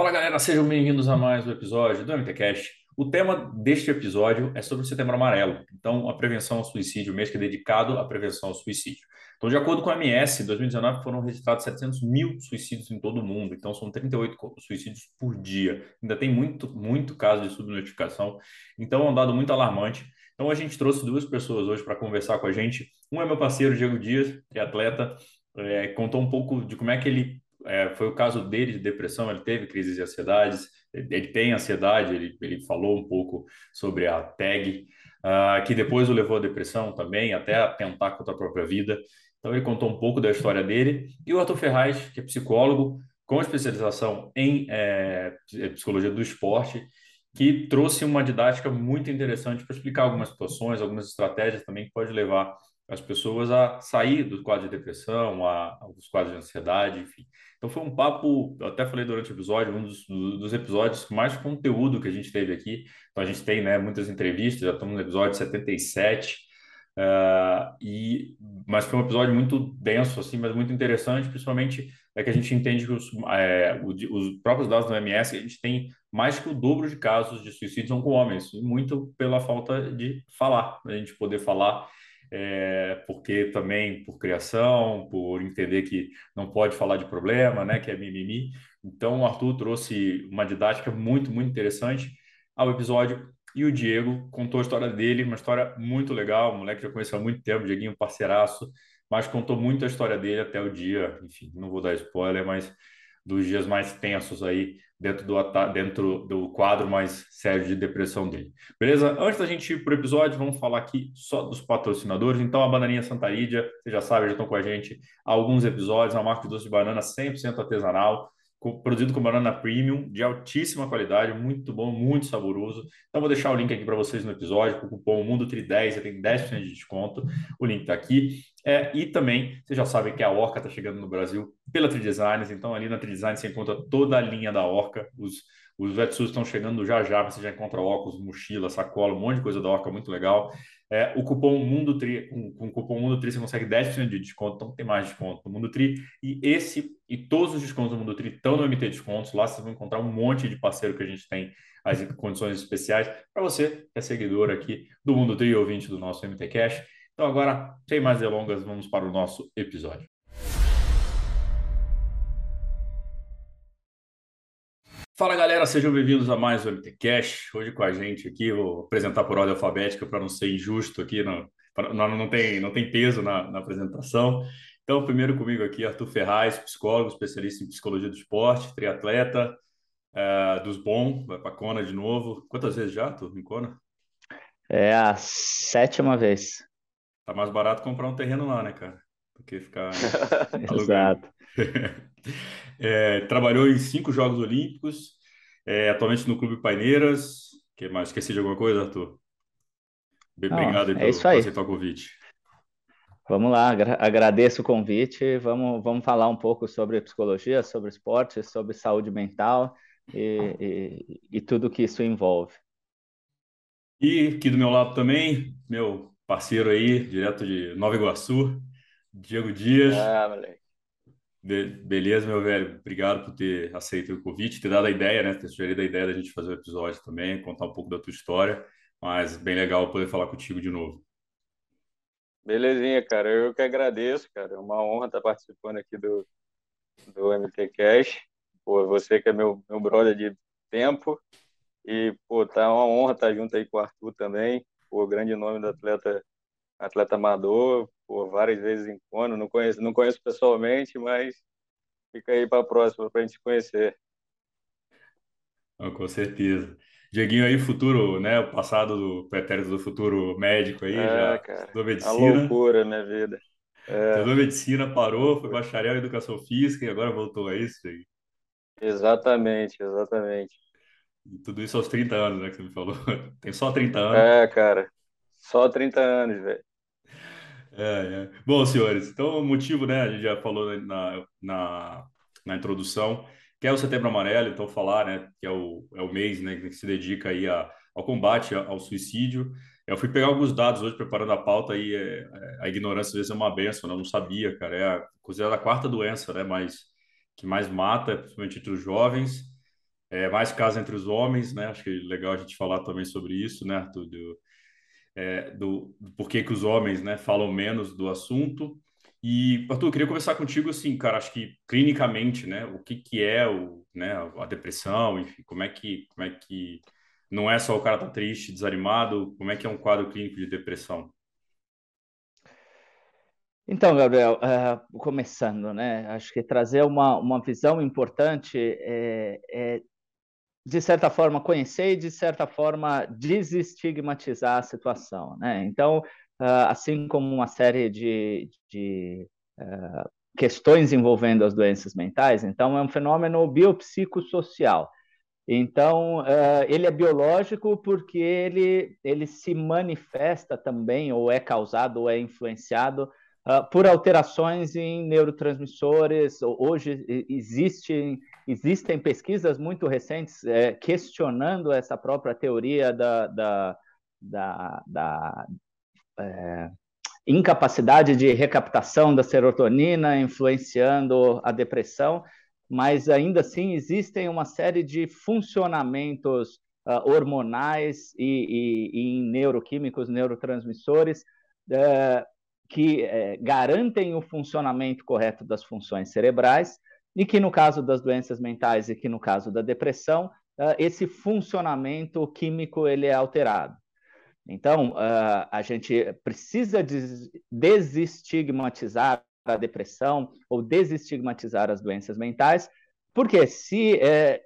Fala galera, sejam bem-vindos a mais um episódio do MTCast. O tema deste episódio é sobre o Setembro Amarelo, então a prevenção ao suicídio, o mês que é dedicado à prevenção ao suicídio. Então, de acordo com a MS, em 2019 foram registrados 700 mil suicídios em todo o mundo, então são 38 suicídios por dia. Ainda tem muito, muito caso de subnotificação, então é um dado muito alarmante. Então a gente trouxe duas pessoas hoje para conversar com a gente. Um é meu parceiro Diego Dias, triatleta, é, contou um pouco de como é que ele é, foi o caso dele de depressão, ele teve crises de ansiedades, ele tem ansiedade, ele, ele falou um pouco sobre a TAG, uh, que depois o levou à depressão também, até a tentar contra a própria vida. Então ele contou um pouco da história dele. E o Arthur Ferraz, que é psicólogo, com especialização em é, psicologia do esporte, que trouxe uma didática muito interessante para explicar algumas situações, algumas estratégias também que pode levar as pessoas a sair do quadro de depressão, a, dos quadros de ansiedade, enfim. Então foi um papo, eu até falei durante o episódio, um dos, dos episódios com mais conteúdo que a gente teve aqui. Então a gente tem né, muitas entrevistas, já estamos no episódio 77, uh, e, mas foi um episódio muito denso, assim, mas muito interessante, principalmente é que a gente entende que os, é, os próprios dados do OMS, a gente tem mais que o dobro de casos de suicídio são com homens, muito pela falta de falar, a gente poder falar é, porque também por criação, por entender que não pode falar de problema, né, que é mimimi. Então, o Arthur trouxe uma didática muito, muito interessante ao episódio. E o Diego contou a história dele, uma história muito legal, moleque já conheceu há muito tempo, Dieguinho parceiraço, mas contou muito a história dele até o dia, enfim, não vou dar spoiler, mas dos dias mais tensos aí dentro do, dentro do quadro mais sério de depressão dele. Beleza? Antes da gente ir para o episódio, vamos falar aqui só dos patrocinadores. Então, a Bananinha Santa Lídia, você já sabe, já estão com a gente há alguns episódios, uma marca de doce de banana 100% artesanal, produzido com banana premium, de altíssima qualidade, muito bom, muito saboroso. Então, vou deixar o link aqui para vocês no episódio, com o cupom MUNDO310, você tem 10% de desconto, o link está aqui. É, e também, vocês já sabem que a Orca está chegando no Brasil pela Tridesigns, então ali na Tridesign você encontra toda a linha da Orca, os, os wetsuits estão chegando já já, você já encontra óculos, mochila, sacola, um monte de coisa da Orca muito legal. É, o cupom Mundo Tri, com, com o cupom Mundo Tri você consegue 10% de desconto, então tem mais desconto no Mundo Tri. E esse e todos os descontos do Mundo Tri estão no MT Descontos. Lá vocês vão encontrar um monte de parceiro que a gente tem as condições especiais para você que é seguidor aqui do Mundo Tri, ouvinte do nosso MT Cash. Então agora, sem mais delongas, vamos para o nosso episódio. Fala galera, sejam bem-vindos a mais um MT Cash. Hoje com a gente aqui, vou apresentar por ordem alfabética para não ser injusto aqui, não, não, não, tem, não tem peso na, na apresentação. Então, primeiro comigo aqui, Arthur Ferraz, psicólogo, especialista em psicologia do esporte, triatleta, uh, dos bons, vai para Kona de novo. Quantas vezes já, Arthur, em Kona? É a sétima vez. Tá mais barato comprar um terreno lá, né, cara? Do que ficar Exato. É, trabalhou em cinco Jogos Olímpicos, é, atualmente no Clube Paineiras. que mais? Esqueci de alguma coisa, Arthur? Obrigado Não, é isso aí. por aceitar o convite. Vamos lá, agradeço o convite. Vamos, vamos falar um pouco sobre psicologia, sobre esporte, sobre saúde mental e, e, e tudo que isso envolve. E aqui do meu lado também, meu parceiro aí, direto de Nova Iguaçu, Diego Dias. Ah, moleque. Be beleza, meu velho. Obrigado por ter aceito o convite, ter dado a ideia, né? Ter sugerido a ideia da gente fazer o episódio também, contar um pouco da tua história. Mas bem legal poder falar contigo de novo. Belezinha, cara. Eu que agradeço, cara. É uma honra estar participando aqui do, do MT Cash. Pô, você que é meu, meu brother de tempo. E, pô, tá uma honra estar junto aí com o Arthur também. Pô, grande nome do atleta, atleta amador por várias vezes em quando. Não conheço, não conheço pessoalmente, mas fica aí para a próxima para a gente conhecer. Oh, com certeza. Dieguinho aí, futuro, né? O passado do pretérito do futuro médico aí, é, já cara, estudou medicina. A loucura, minha vida. É. Estudou medicina, parou, foi bacharel em educação física e agora voltou a isso aí. Exatamente, exatamente. E tudo isso aos 30 anos, né, que você me falou. Tem só 30 anos. É, cara. Só 30 anos, velho. É, é. Bom, senhores, então o motivo, né, a gente já falou na, na, na introdução, que é o Setembro Amarelo, então falar, né, que é o, é o mês, né, que se dedica aí a, ao combate ao suicídio. Eu fui pegar alguns dados hoje preparando a pauta e é, é, a ignorância às vezes é uma benção, né? eu não sabia, cara, é a, considerada a quarta doença, né, mais, que mais mata, principalmente entre os jovens, é mais caso entre os homens, né? Acho que é legal a gente falar também sobre isso, né, Arthur? Do, é, do, do porquê que os homens, né, falam menos do assunto. E, Arthur, eu queria conversar contigo, assim, cara, acho que clinicamente, né, o que que é o, né, a depressão, enfim, como é que, como é que não é só o cara tá triste, desanimado, como é que é um quadro clínico de depressão? Então, Gabriel, uh, começando, né, acho que trazer uma, uma visão importante é, é, de certa forma, conhecer e, de certa forma, desestigmatizar a situação, né, então, Uh, assim como uma série de, de uh, questões envolvendo as doenças mentais. Então, é um fenômeno biopsicossocial. Então, uh, ele é biológico porque ele, ele se manifesta também, ou é causado, ou é influenciado por alterações em neurotransmissores. Hoje existem, existem pesquisas muito recentes é, questionando essa própria teoria da, da, da, da é, incapacidade de recaptação da serotonina influenciando a depressão, mas ainda assim existem uma série de funcionamentos uh, hormonais e, e, e, neuroquímicos, neurotransmissores, uh, que uh, garantem o funcionamento correto das funções cerebrais e que no caso das doenças mentais e que no caso da depressão, esse funcionamento químico ele é alterado. Então, uh, a gente precisa desestigmatizar a depressão ou desestigmatizar as doenças mentais, porque se, é,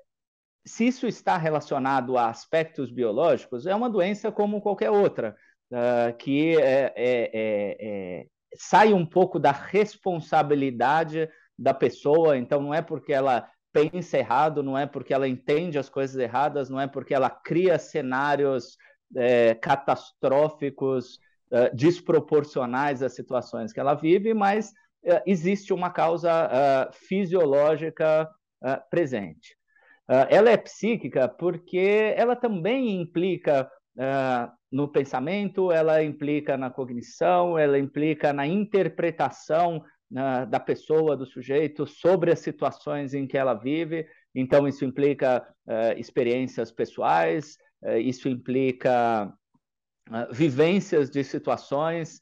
se isso está relacionado a aspectos biológicos, é uma doença como qualquer outra, uh, que é, é, é, sai um pouco da responsabilidade da pessoa, então não é porque ela pensa errado, não é porque ela entende as coisas erradas, não é porque ela cria cenários é, catastróficos, é, desproporcionais às situações que ela vive, mas é, existe uma causa é, fisiológica é, presente. É, ela é psíquica porque ela também implica no pensamento, ela implica na cognição, ela implica na interpretação da pessoa, do sujeito, sobre as situações em que ela vive. Então, isso implica experiências pessoais, é, isso implica ah, vivências de situações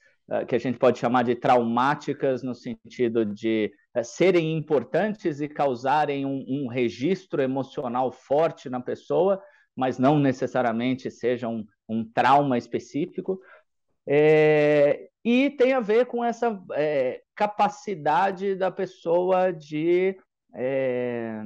que a gente pode chamar de traumáticas, no sentido de serem importantes e causarem um, um registro emocional forte na pessoa, mas não necessariamente seja um, um trauma específico. É, e tem a ver com essa é, capacidade da pessoa de é,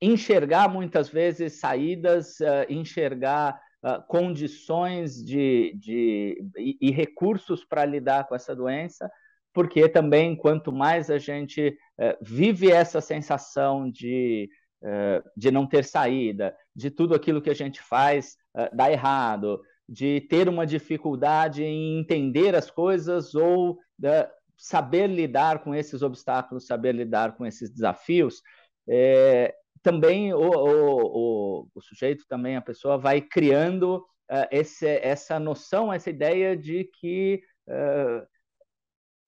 enxergar muitas vezes saídas, uh, enxergar uh, condições de, de, e, e recursos para lidar com essa doença, porque também quanto mais a gente uh, vive essa sensação de, de não ter saída, de tudo aquilo que a gente faz dar errado, de ter uma dificuldade em entender as coisas ou saber lidar com esses obstáculos, saber lidar com esses desafios, é, também o, o, o, o, sujeito, também a pessoa vai criando uh, esse, essa noção, essa ideia de que, uh,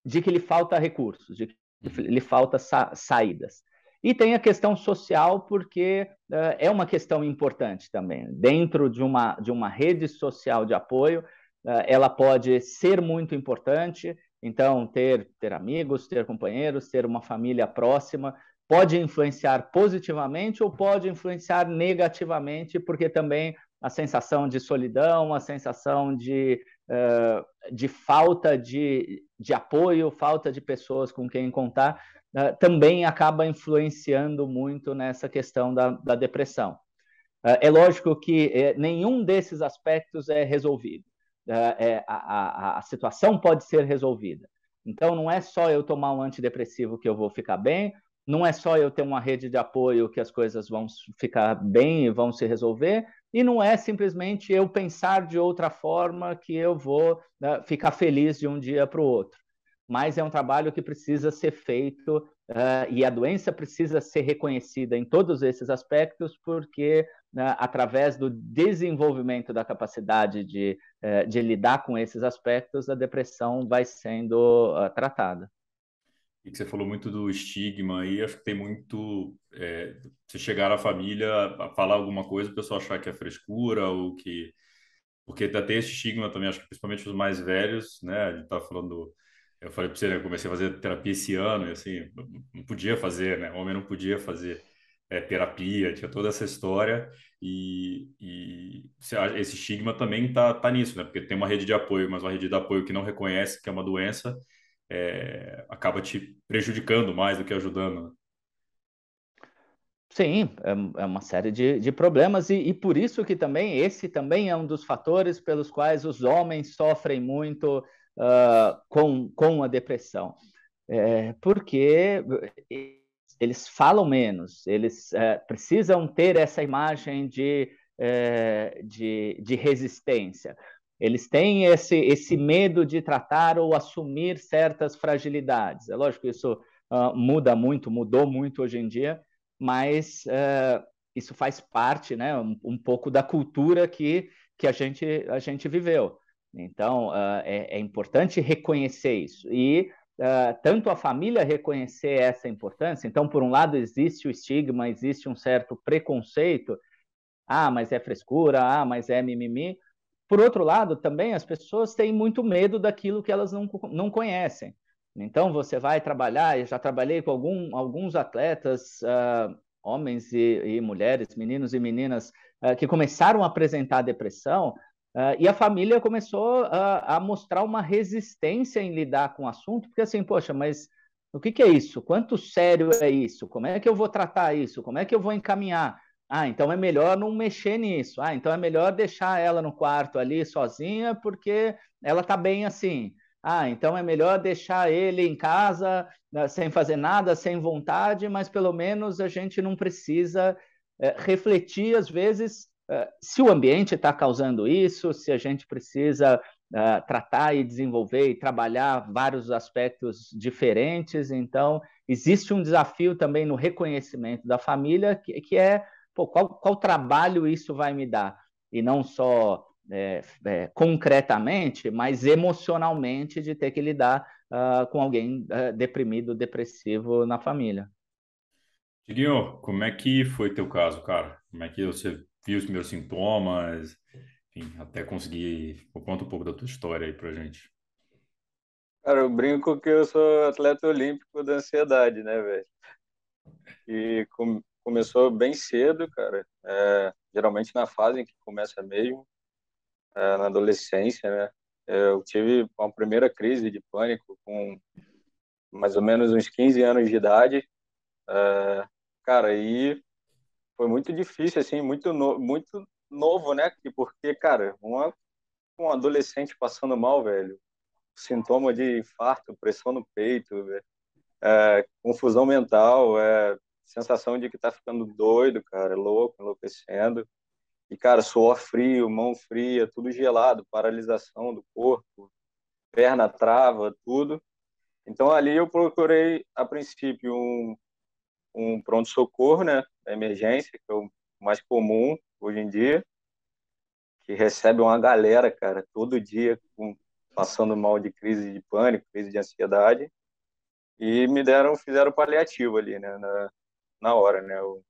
de que lhe falta recursos, de que lhe falta sa saídas. E tem a questão social, porque uh, é uma questão importante também. Dentro de uma, de uma rede social de apoio, ela pode ser muito importante, então, ter, ter amigos, ter companheiros, ter uma família próxima, pode influenciar positivamente ou pode influenciar negativamente, porque também a sensação de solidão, a sensação de, uh, de falta de, de apoio, falta de pessoas com quem contar, uh, também acaba influenciando muito nessa questão da, da depressão. Uh, é lógico que eh, nenhum desses aspectos é resolvido. É, a, a, a situação pode ser resolvida. Então, não é só eu tomar um antidepressivo que eu vou ficar bem, não é só eu ter uma rede de apoio que as coisas vão ficar bem e vão se resolver, e não é simplesmente eu pensar de outra forma que eu vou né, ficar feliz de um dia para o outro. Mas é um trabalho que precisa ser feito uh, e a doença precisa ser reconhecida em todos esses aspectos, porque uh, através do desenvolvimento da capacidade de, uh, de lidar com esses aspectos, a depressão vai sendo tratada. E que você falou muito do estigma aí, acho que tem muito. É, chegar na família a falar alguma coisa, o pessoal achar que é frescura ou que. Porque até tem esse estigma também, acho que principalmente os mais velhos, né? A gente tá falando. Eu falei para você, né? Eu comecei a fazer terapia esse ano e assim, não podia fazer, né? O homem não podia fazer é, terapia, tinha toda essa história e, e esse estigma também tá, tá nisso, né? Porque tem uma rede de apoio, mas uma rede de apoio que não reconhece que é uma doença é, acaba te prejudicando mais do que ajudando. Né? Sim, é, é, uma série de, de problemas e, e, por isso que também esse também é um dos fatores pelos quais os homens sofrem muito uh, com, com a depressão. É, porque eles falam menos, eles é, precisam ter essa imagem de, é, de, de resistência. Eles têm esse, esse medo de tratar ou assumir certas fragilidades. É lógico que isso uh, muda muito, mudou muito hoje em dia, mas uh, isso faz parte, né, um, um, pouco da cultura que, que a, gente, a gente viveu. Então, uh, é, é, importante reconhecer isso. E tanto a família reconhecer essa importância, então, por um lado, existe o estigma, existe um certo preconceito, ah, mas é frescura, ah, mas é mimimi, por outro lado, também as pessoas têm muito medo daquilo que elas não, não conhecem. Então, você vai trabalhar, eu já trabalhei com algum, alguns atletas, uh, homens e, e, mulheres, meninos e meninas, uh, que começaram a apresentar depressão, uh, e a família começou a mostrar uma resistência em lidar com o assunto, porque assim, poxa, mas o que, que é isso? Quanto sério é isso? Como é que eu vou tratar isso? Como é que eu vou encaminhar? Ah, então é melhor não mexer nisso. Ah, então é melhor deixar ela no quarto ali sozinha, porque ela tá bem assim. Ah, então é melhor deixar ele em casa né, sem fazer nada, sem vontade, mas pelo menos a gente não precisa é, refletir, às vezes, se o ambiente está causando isso, se a gente precisa é, tratar e desenvolver e trabalhar vários aspectos diferentes. Então, existe um desafio também no reconhecimento da família, que, que é pô, qual, qual trabalho isso vai me dar? E não só é, é, concretamente, mas emocionalmente de ter que lidar uh, com alguém uh, deprimido, depressivo na família. Tiguinho, como é que foi teu caso, cara? Como é que você viu os meus sintomas? Enfim, até conseguir... Conta um pouco da tua história aí pra gente. Cara, eu brinco que eu sou atleta olímpico da ansiedade, né, velho? E com, começou bem cedo, cara. É, geralmente na fase em que começa mesmo, é, na adolescência, né? Eu tive uma primeira crise de pânico com mais ou menos uns 15 anos de idade. É, cara, aí foi muito difícil, assim, muito, no, muito novo, né? Porque, cara, uma, um adolescente passando mal, velho, sintoma de infarto, pressão no peito, é, confusão mental, é, sensação de que tá ficando doido, cara, louco, enlouquecendo. E, cara, suor frio, mão fria, tudo gelado, paralisação do corpo, perna trava, tudo. Então, ali eu procurei, a princípio, um, um pronto-socorro, né, emergência, que é o mais comum hoje em dia, que recebe uma galera, cara, todo dia com, passando mal de crise de pânico, crise de ansiedade, e me deram, fizeram paliativo ali, né, na, na hora, né? O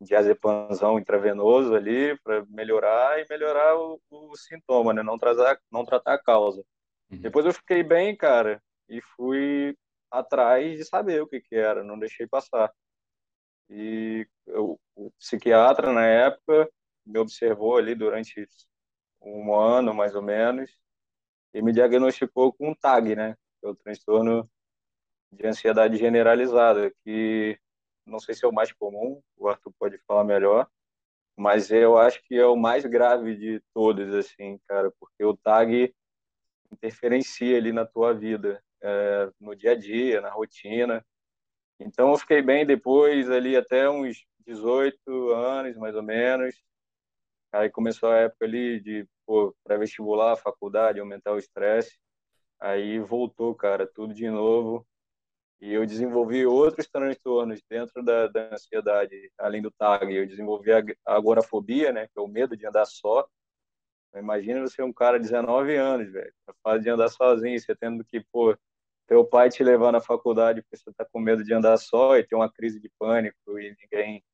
diazepamzão intravenoso ali para melhorar e melhorar o, o, sintoma, né? Não tratar, não tratar a causa. Uhum. Depois eu fiquei bem, cara, e fui atrás de saber o que que era, não deixei passar. E eu, o psiquiatra na época me observou ali durante um ano mais ou menos e me diagnosticou com um TAG, né? Que é o transtorno de ansiedade generalizada, que não sei se é o mais comum, o Arthur pode falar melhor, mas eu acho que é o mais grave de todos, assim, cara, porque o tag interferencia ali na tua vida, é, no dia a dia, na rotina. Então eu fiquei bem depois, ali até uns 18 anos, mais ou menos. Aí começou a época ali de pré-vestibular, faculdade, aumentar o estresse. Aí voltou, cara, tudo de novo. E eu desenvolvi outros transtornos dentro da, da ansiedade, além do TAG. Eu desenvolvi a agorafobia, né, que é o medo de andar só. Imagina você um cara de 19 anos, velho, fase de andar sozinho, você tendo que, pô, teu pai te levar na faculdade porque você está com medo de andar só e ter uma crise de pânico e ninguém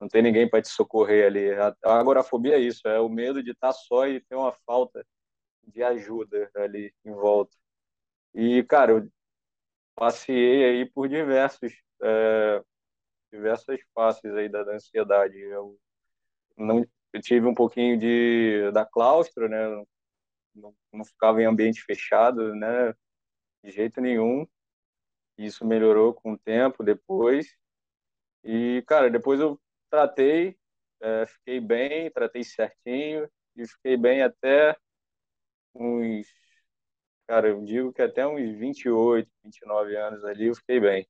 não tem ninguém para te socorrer ali. A agorafobia é isso, é o medo de estar tá só e ter uma falta de ajuda ali em volta. E, cara, eu passei aí por diversos, é, diversas faces aí da, da ansiedade. Eu não eu tive um pouquinho de da claustro, né? Não, não ficava em ambiente fechado, né? De jeito nenhum. Isso melhorou com o tempo depois. E, cara, depois eu tratei, é, fiquei bem, tratei certinho e fiquei bem até uns, cara, eu digo que até uns 28, 29 anos ali eu fiquei bem.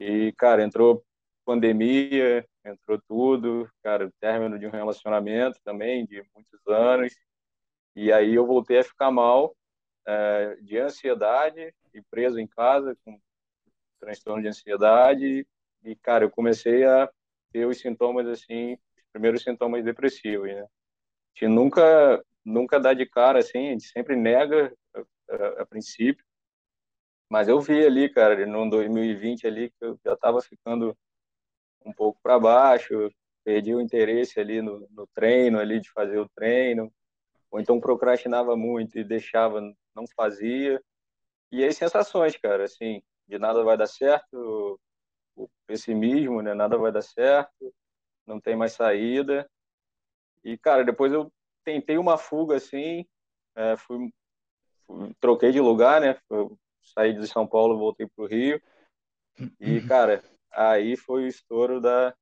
E, cara, entrou pandemia, entrou tudo, cara, término de um relacionamento também de muitos anos. E aí eu voltei a ficar mal, é, de ansiedade e preso em casa com transtorno de ansiedade. E, cara, eu comecei a ter os sintomas, assim, os primeiros sintomas depressivos, né? Gente nunca, nunca dá de cara, assim, a gente sempre nega a, a, a princípio. Mas eu vi ali, cara, no 2020 ali, que eu já estava ficando um pouco para baixo, perdi o interesse ali no, no, treino, ali de fazer o treino, ou então procrastinava muito e deixava, não fazia. E aí sensações, cara, assim, de nada vai dar certo, o pessimismo, né, nada vai dar certo, não tem mais saída. E, cara, depois eu tentei uma fuga, assim, é, fui, fui, troquei de lugar, né, eu saí de São Paulo, voltei para o Rio, e, cara, aí foi o estouro da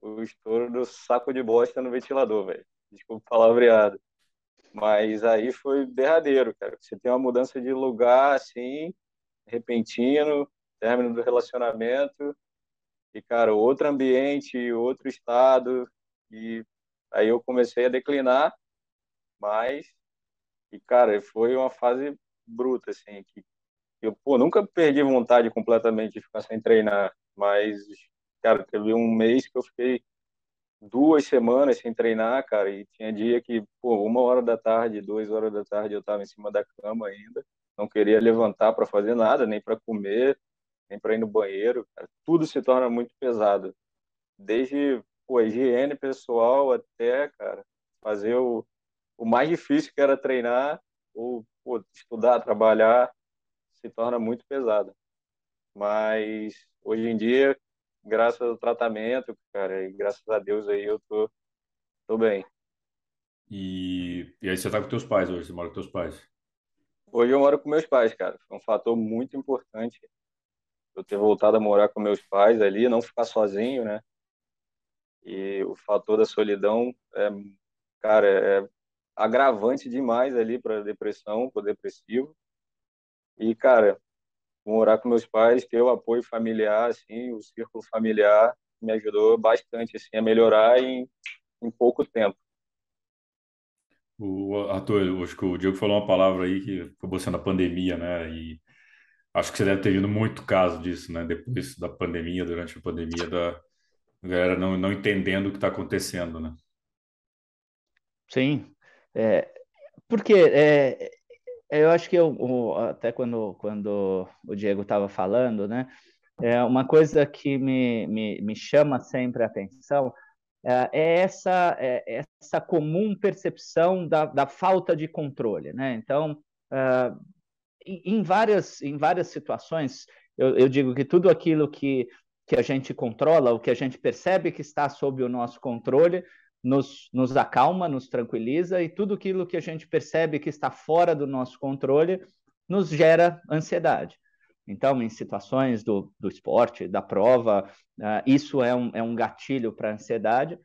o estouro do saco de bosta no ventilador, velho. Desculpa o palavreado. Mas aí foi derradeiro, cara. Você tem uma mudança de lugar assim, repentino, término do relacionamento. E cara, outro ambiente, outro estado. E aí eu comecei a declinar, mas e cara, foi uma fase bruta assim, que eu pô, nunca perdi vontade completamente de ficar sem treinar, mas, cara, teve um mês que eu fiquei duas semanas sem treinar, cara, e tinha dia que, pô, uma hora da tarde, duas horas da tarde eu estava em cima da cama ainda, não queria levantar para fazer nada, nem para comer, nem para ir no banheiro, cara. tudo se torna muito pesado, desde pô, higiene pessoal até, cara, fazer o, o mais difícil que era treinar, ou pô, estudar, trabalhar, se torna muito pesada. Mas hoje em dia, graças ao tratamento, cara, e graças a Deus aí eu tô, tô bem. E, e aí você tá com teus pais hoje, você mora com teus pais? Hoje eu moro com meus pais, cara. Foi um fator muito importante eu ter voltado a morar com meus pais ali, não ficar sozinho, né? E o fator da solidão é, cara, é agravante demais ali para depressão, para depressivo. E, cara, morar com meus pais, ter o apoio familiar, assim, o círculo familiar me ajudou bastante, assim, a melhorar em, em pouco tempo. O Arthur, acho que o Diego falou uma palavra aí que acabou sendo a pandemia, né? E acho que você deve ter vindo muito caso disso, né? Depois da pandemia, durante a pandemia, da galera não, não entendendo o que está acontecendo, né? Sim, é, porque é, eu acho que eu, até quando, quando o Diego estava falando, né, é uma coisa que me, me, me chama sempre a atenção é, é essa, é essa comum percepção da, da falta de controle. Né? Então, uh, em, várias, em várias situações, eu, eu digo que tudo aquilo que, que a gente controla, o que a gente percebe que está sob o nosso controle, nos, nos acalma, nos tranquiliza e tudo aquilo que a gente percebe que está fora do nosso controle nos gera ansiedade. Então, em situações do, do esporte, da prova, uh, isso é um, é um gatilho para ansiedade.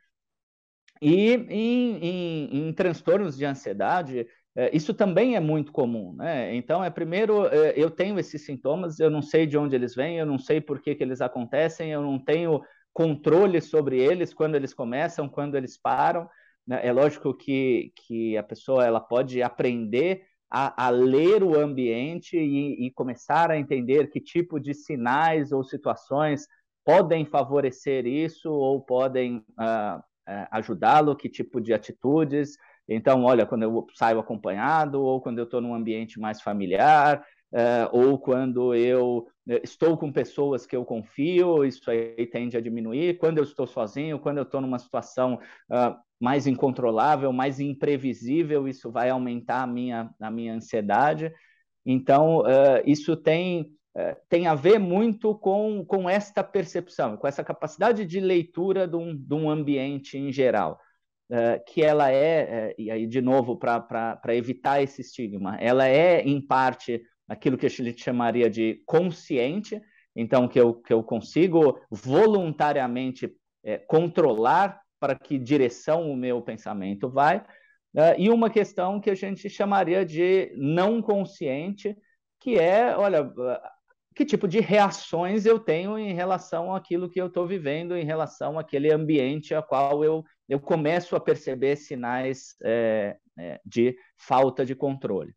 E em, em, em, transtornos de ansiedade, uh, isso também é muito comum. Né? Então, é primeiro, uh, eu tenho esses sintomas, eu não sei de onde eles vêm, eu não sei por que, que eles acontecem, eu não tenho controle sobre eles quando eles começam, quando eles param. Né? É lógico que, que a pessoa ela pode aprender a, a ler o ambiente e, e, começar a entender que tipo de sinais ou situações podem favorecer isso ou podem uh, ajudá-lo, que tipo de atitudes. Então, olha, quando eu saio acompanhado ou quando eu estou num ambiente mais familiar, uh, ou quando eu eh, estou com pessoas que eu confio, isso aí tende a diminuir. Quando eu estou sozinho, quando eu estou numa situação uh, mais incontrolável, mais imprevisível, isso vai aumentar a minha, a minha ansiedade. Então, uh, isso tem, tem a ver muito com, com esta percepção, com essa capacidade de leitura de um, de um ambiente em geral. Uh, que ela é, uh, e aí de novo para evitar esse estigma, ela é em parte aquilo que a gente chamaria de consciente, então que eu, que eu consigo voluntariamente é, controlar para que direção o meu pensamento vai, uh, e uma questão que a gente chamaria de não consciente, que é, olha, que tipo de reações eu tenho em relação àquilo que eu estou vivendo, em relação àquele ambiente a qual eu, eu começo a perceber sinais é, é, de falta de controle.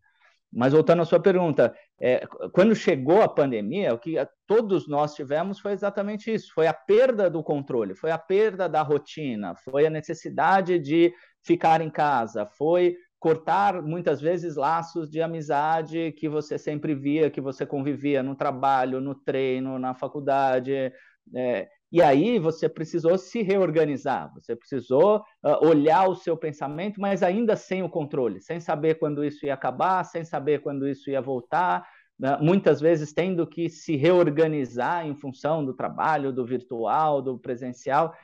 Mas voltando à sua pergunta, é, quando chegou a pandemia, o que todos nós tivemos foi exatamente isso: foi a perda do controle, foi a perda da rotina, foi a necessidade de ficar em casa, foi cortar muitas vezes laços de amizade que você sempre via, que você convivia no trabalho, no treino, na faculdade. É, e aí você precisou se reorganizar, você precisou uh, olhar o seu pensamento, mas ainda sem o controle, sem saber quando isso ia acabar, sem saber quando isso ia voltar, uh, muitas vezes tendo que se reorganizar em função do trabalho, do virtual, do presencial.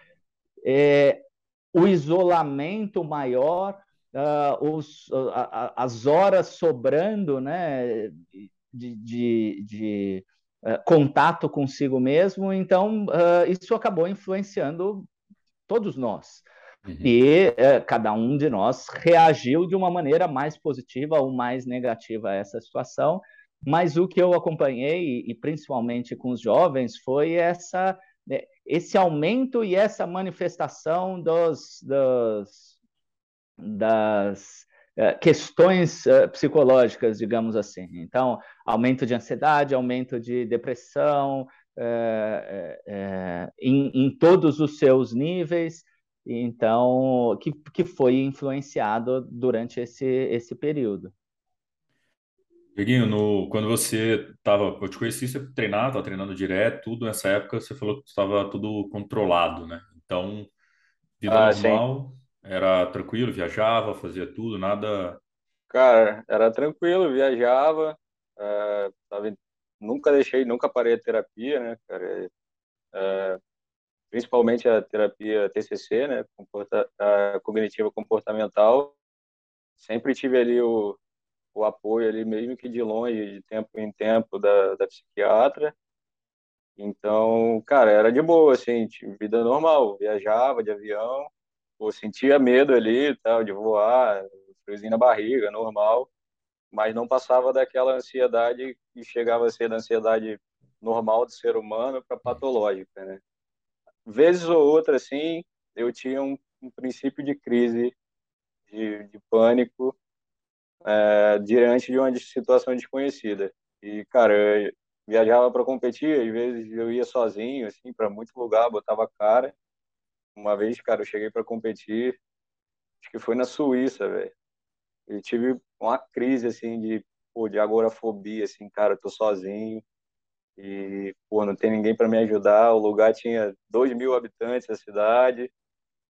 É, o isolamento maior, uh, os, as horas sobrando né, de, de, de eh, contato consigo mesmo, então uh, isso acabou influenciando todos nós. Uhum. E uh, cada um de nós reagiu de uma maneira mais positiva ou mais negativa a essa situação, mas o que eu acompanhei, e principalmente com os jovens, foi essa, né, esse aumento e essa manifestação dos, dos das questões uh, psicológicas, digamos assim. Então, aumento de ansiedade, aumento de depressão, uh, em, em, todos os seus níveis, então, que, que foi influenciado durante esse, esse período. Dieguinho, no, quando você estava, eu te conheci, você treinava, estava treinando direto, tudo nessa época, você falou que estava tudo controlado, né? Então, vida ah, normal, sim era tranquilo, viajava, fazia tudo, nada. Cara, era tranquilo, viajava, é, tava, nunca deixei, nunca parei a terapia, né, cara? É, principalmente a terapia TCC, né, comporta, a cognitiva comportamental. Sempre tive ali o, o apoio ali, mesmo que de longe, de tempo em tempo, da, da psiquiatra. Então, cara, era de boa, assim, vida normal, viajava de avião, pô, sentia medo ali tal, de voar, friozinho na barriga, normal, mas não passava daquela ansiedade que chegava a ser da ansiedade normal do ser humano para patológica, né? Vezes ou outra, assim, eu tinha um, um princípio de crise, de, de pânico, é, diante de uma situação desconhecida. E, cara, viajava para competir, às vezes eu ia sozinho, assim, para muito lugar, botava cara, uma vez, cara, eu cheguei para competir, acho que foi na Suíça, velho. E tive uma crise, assim, de, pô, de agorafobia, assim, cara, eu tô sozinho e, pô, não tem ninguém para me ajudar. O lugar tinha 2 mil habitantes, a cidade,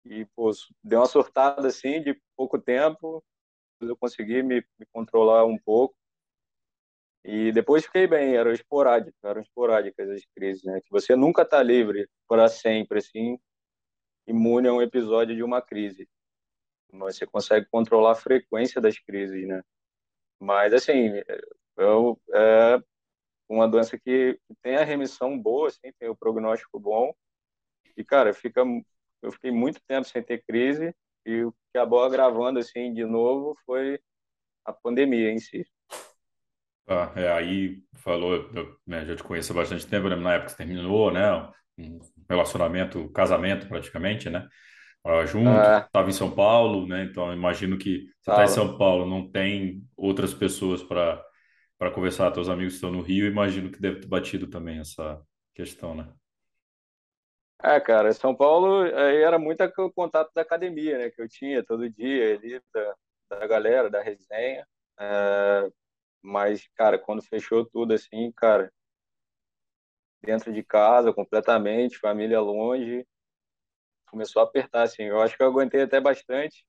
e, pô, deu uma surtada, assim, de pouco tempo, eu consegui me, me controlar um pouco. E depois fiquei bem, eram esporádicas, eram esporádicas as crises, né? Que você nunca tá livre para sempre, assim, imune a um episódio de uma crise. Você consegue controlar a frequência das crises, né? Mas, assim, eu, é uma doença que tem a remissão boa, assim, tem o prognóstico bom. E, cara, fica, eu fiquei muito tempo sem ter crise e o que acabou agravando, assim, de novo foi a pandemia em si. Ah, é, aí falou, eu né, já te conheço há bastante tempo, na época que você terminou, né? Um relacionamento, casamento praticamente, né? Uh, junto, estava é. em São Paulo, né? Então imagino que você está em São Paulo, não tem outras pessoas para para conversar, teus amigos estão no Rio, imagino que deve ter batido também essa questão, né? É, cara, São Paulo aí era muito o contato da academia, né? Que eu tinha todo dia ali, da, da galera, da resenha. É, Mas, cara, quando fechou tudo assim, cara, dentro de casa, completamente, família longe, começou a apertar, assim. Eu acho que eu aguentei até bastante.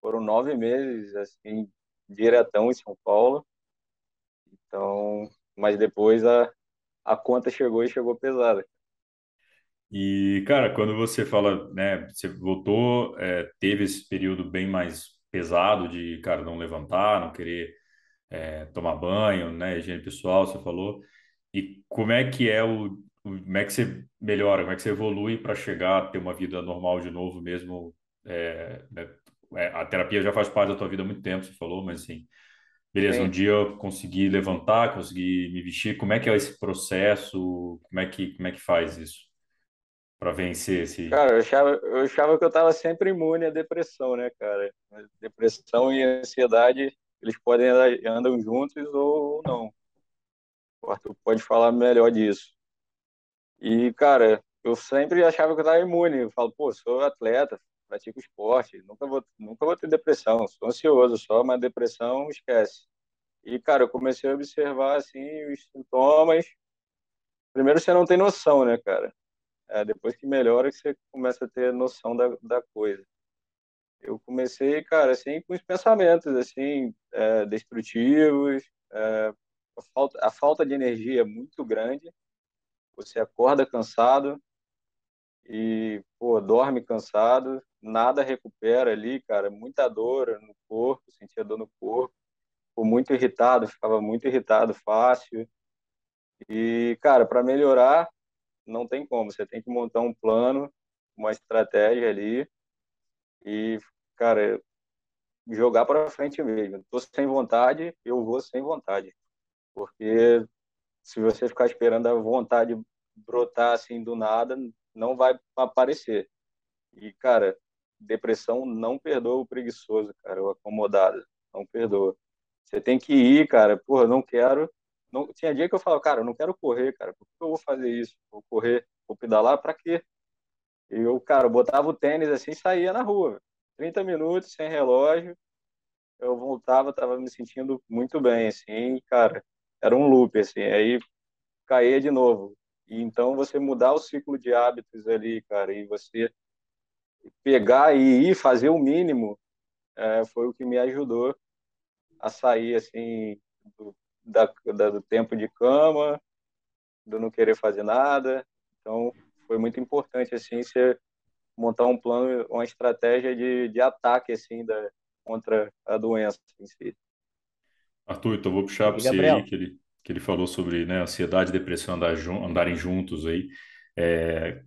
Foram nove meses, assim, diretão em São Paulo. Então, mas depois a, a conta chegou e chegou pesada. E, cara, quando você fala, né, você voltou, é, teve esse período bem mais pesado de, cara, não levantar, não querer é, tomar banho, né, higiene pessoal, você falou. E como é que é o, o como é que você melhora, como é que você evolui para chegar a ter uma vida normal de novo mesmo? É, né, é, a terapia já faz parte da tua vida há muito tempo, você falou, mas assim, beleza, um dia eu consegui levantar, consegui me vestir, como é que é esse processo? Como é que, como é que faz isso? para vencer esse. Cara, eu achava, eu achava que eu estava sempre imune à depressão, né, cara? Depressão e ansiedade, eles podem andar, andam juntos ou não. O Arthur pode falar melhor disso. E, cara, eu sempre achava que eu estava imune. Eu falo, pô, sou atleta, pratico esporte, nunca vou, nunca vou ter depressão. Sou ansioso só, mas depressão esquece. E, cara, eu comecei a observar, assim, os sintomas. Primeiro, você não tem noção, né, cara? É, depois que melhora, que você começa a ter noção da, da coisa. Eu comecei, cara, assim, com os pensamentos, assim, é, destrutivos, é, a, falta, a falta de energia é muito grande, você acorda cansado e, pô, dorme cansado, nada recupera ali, cara, muita dor no corpo, sentia dor no corpo, Ficou muito irritado, ficava muito irritado fácil. E, cara, para melhorar, não tem como. Você tem que montar um plano, uma estratégia ali e, cara, jogar para frente mesmo. Tô sem vontade, eu vou sem vontade. Porque se você ficar esperando a vontade brotar assim do nada, não vai aparecer. E, cara, depressão não perdoa o preguiçoso, cara, o acomodado. Não perdoa. Você tem que ir, cara. Porra, não quero, não, tinha dia que eu falava, cara, eu não quero correr, cara, por que eu vou fazer isso? Vou correr, vou pedalar, pra quê? E eu, cara, botava o tênis assim e saía na rua. 30 minutos, sem relógio, eu voltava, tava me sentindo muito bem, assim, cara, era um loop, assim, aí caía de novo. E então você mudar o ciclo de hábitos ali, cara, e você pegar e ir fazer o mínimo, é, foi o que me ajudou a sair, assim, do, da, da, do tempo de cama, do não querer fazer nada. Então, foi muito importante, assim, você montar um plano, uma estratégia de, de ataque, assim, da, contra a doença em si. Arthur, então vou puxar para você aí, que ele, que ele falou sobre né, ansiedade e depressão andar, andarem juntos aí. É,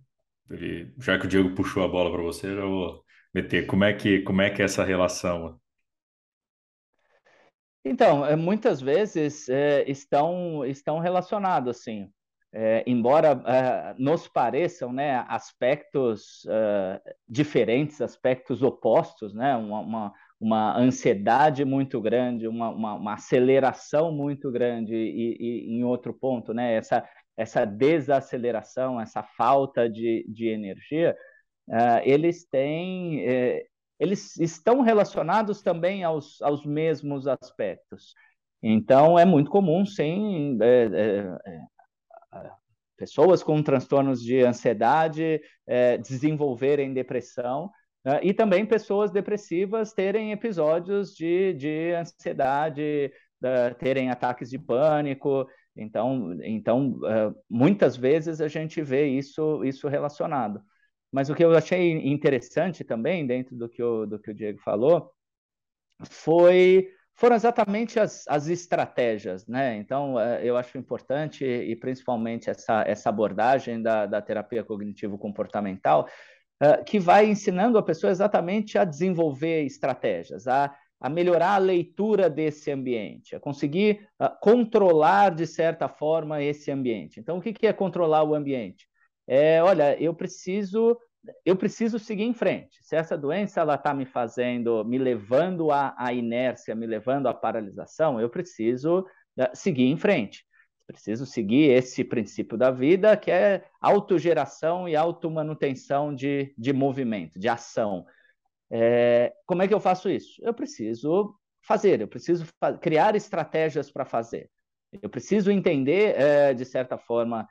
ele, já que o Diego puxou a bola para você, já vou meter. Como é que, como é, que é essa relação? Então, é, muitas vezes é, estão, estão relacionados, assim. É, embora é, nos pareçam né, aspectos é, diferentes, aspectos opostos, né, uma, uma, uma ansiedade muito grande, uma, uma, uma, aceleração muito grande, e, e em outro ponto, né, essa, essa desaceleração, essa falta de, de energia, é, eles têm eles estão relacionados também aos, aos mesmos aspectos. Então, é muito comum, sim, é, é, é, pessoas com transtornos de ansiedade é, desenvolverem depressão, né, e também pessoas depressivas terem episódios de, de ansiedade, terem ataques de pânico. Então, então é, muitas vezes a gente vê isso, isso relacionado. Mas o que eu achei interessante também, dentro do que o, do que o Diego falou, foi foram exatamente as, as estratégias, né? Então, é, eu acho importante, e principalmente essa, essa abordagem da, da terapia cognitivo-comportamental, que vai ensinando a pessoa exatamente a desenvolver estratégias, a, a melhorar a leitura desse ambiente, a conseguir controlar, de certa forma, esse ambiente. Então, o que, que é controlar o ambiente? é, olha, eu preciso eu preciso seguir em frente. Se essa doença ela está me fazendo, me levando à, à, inércia, me levando à paralisação, eu preciso uh, seguir em frente. Preciso seguir esse princípio da vida, que é autogeração e automanutenção de, de movimento, de ação. É, como é que eu faço isso? Eu preciso fazer, eu preciso fa criar estratégias para fazer. Eu preciso entender, é, de certa forma,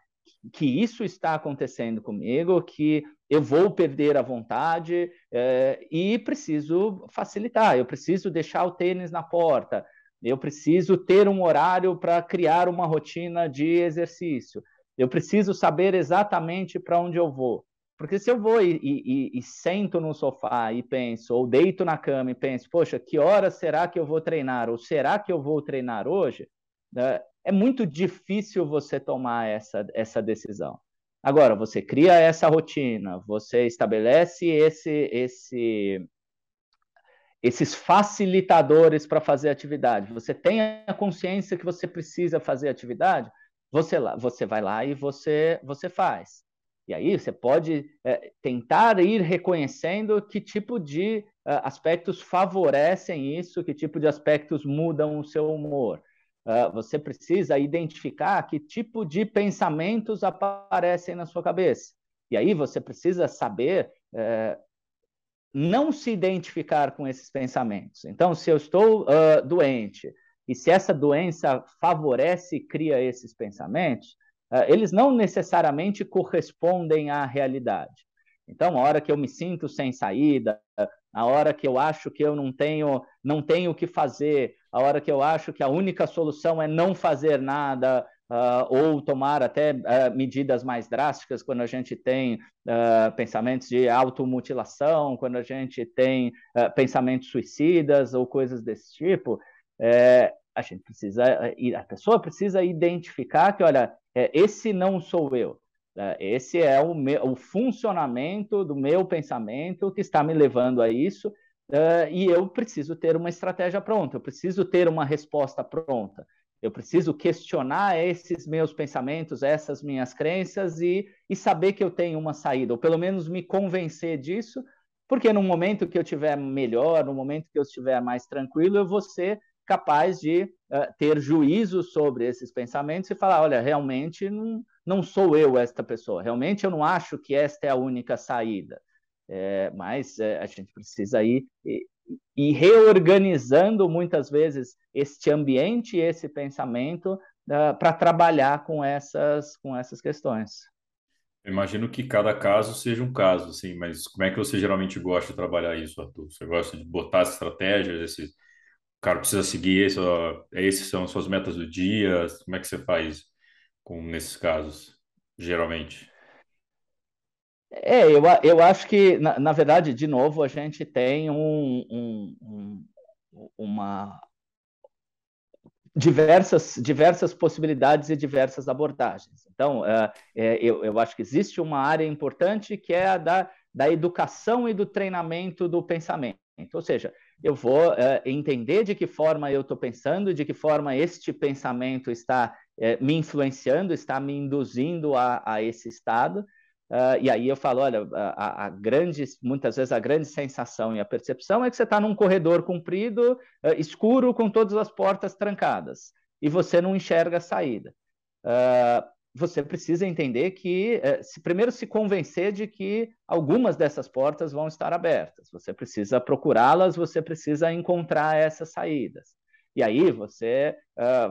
que isso está acontecendo comigo, que eu vou perder a vontade é, e preciso facilitar. Eu preciso deixar o tênis na porta. Eu preciso ter um horário para criar uma rotina de exercício. Eu preciso saber exatamente para onde eu vou. Porque se eu vou e, e, e, sento no sofá e penso, ou deito na cama e penso, poxa, que hora será que eu vou treinar? Ou será que eu vou treinar hoje? É, é muito difícil você tomar essa, essa decisão. Agora, você cria essa rotina, você estabelece esse, esse, esses facilitadores para fazer atividade, você tem a consciência que você precisa fazer atividade, você, lá, você vai lá e você, você faz. E aí você pode é, tentar ir reconhecendo que tipo de uh, aspectos favorecem isso, que tipo de aspectos mudam o seu humor. Uh, você precisa identificar que tipo de pensamentos aparecem na sua cabeça. E aí você precisa saber uh, não se identificar com esses pensamentos. Então, se eu estou uh, doente e se essa doença favorece e cria esses pensamentos, eles não necessariamente correspondem à realidade. Então, a hora que eu me sinto sem saída, a hora que eu acho que eu não tenho, não tenho o que fazer, a hora que eu acho que a única solução é não fazer nada, uh, ou tomar até uh, medidas mais drásticas, quando a gente tem uh, pensamentos de automutilação, quando a gente tem pensamentos suicidas ou coisas desse tipo, é, a gente precisa, a pessoa precisa identificar que, olha, é, esse não sou eu. É, esse é o, meu, o funcionamento do meu pensamento que está me levando a isso, e eu preciso ter uma estratégia pronta, eu preciso ter uma resposta pronta, eu preciso questionar esses meus pensamentos, essas minhas crenças e, e saber que eu tenho uma saída, ou pelo menos me convencer disso, porque no momento que eu estiver melhor, no momento que eu estiver mais tranquilo, eu vou ser capaz de uh, ter juízo sobre esses pensamentos e falar: olha, realmente não, não sou eu esta pessoa, realmente eu não acho que esta é a única saída. É, mas é, a gente precisa ir, ir, reorganizando muitas vezes este ambiente e esse pensamento uh, para trabalhar com essas, com essas questões. Eu imagino que cada caso seja um caso, assim, mas como é que você geralmente gosta de trabalhar isso, Arthur? Você gosta de botar as estratégias, esse o cara precisa seguir isso, esses são as suas metas do dia, como é que você faz com nesses casos, geralmente? É, eu, eu acho que, na, na verdade, de novo, a gente tem um, um, um, uma diversas, diversas possibilidades e diversas abordagens. Então, é, é, eu, eu acho que existe uma área importante que é a da, da educação e do treinamento do pensamento. Ou seja, eu vou é, entender de que forma eu estou pensando, de que forma este pensamento está é, me influenciando, está me induzindo a, a esse estado, Uh, e aí eu falo, olha, a, a, grande, muitas vezes a grande sensação e a percepção é que você está num corredor comprido, uh, escuro, com todas as portas trancadas, e você não enxerga a saída. Uh, você precisa entender que, eh, se, primeiro, se convencer de que algumas dessas portas vão estar abertas. Você precisa procurá-las, você precisa encontrar essas saídas. E aí você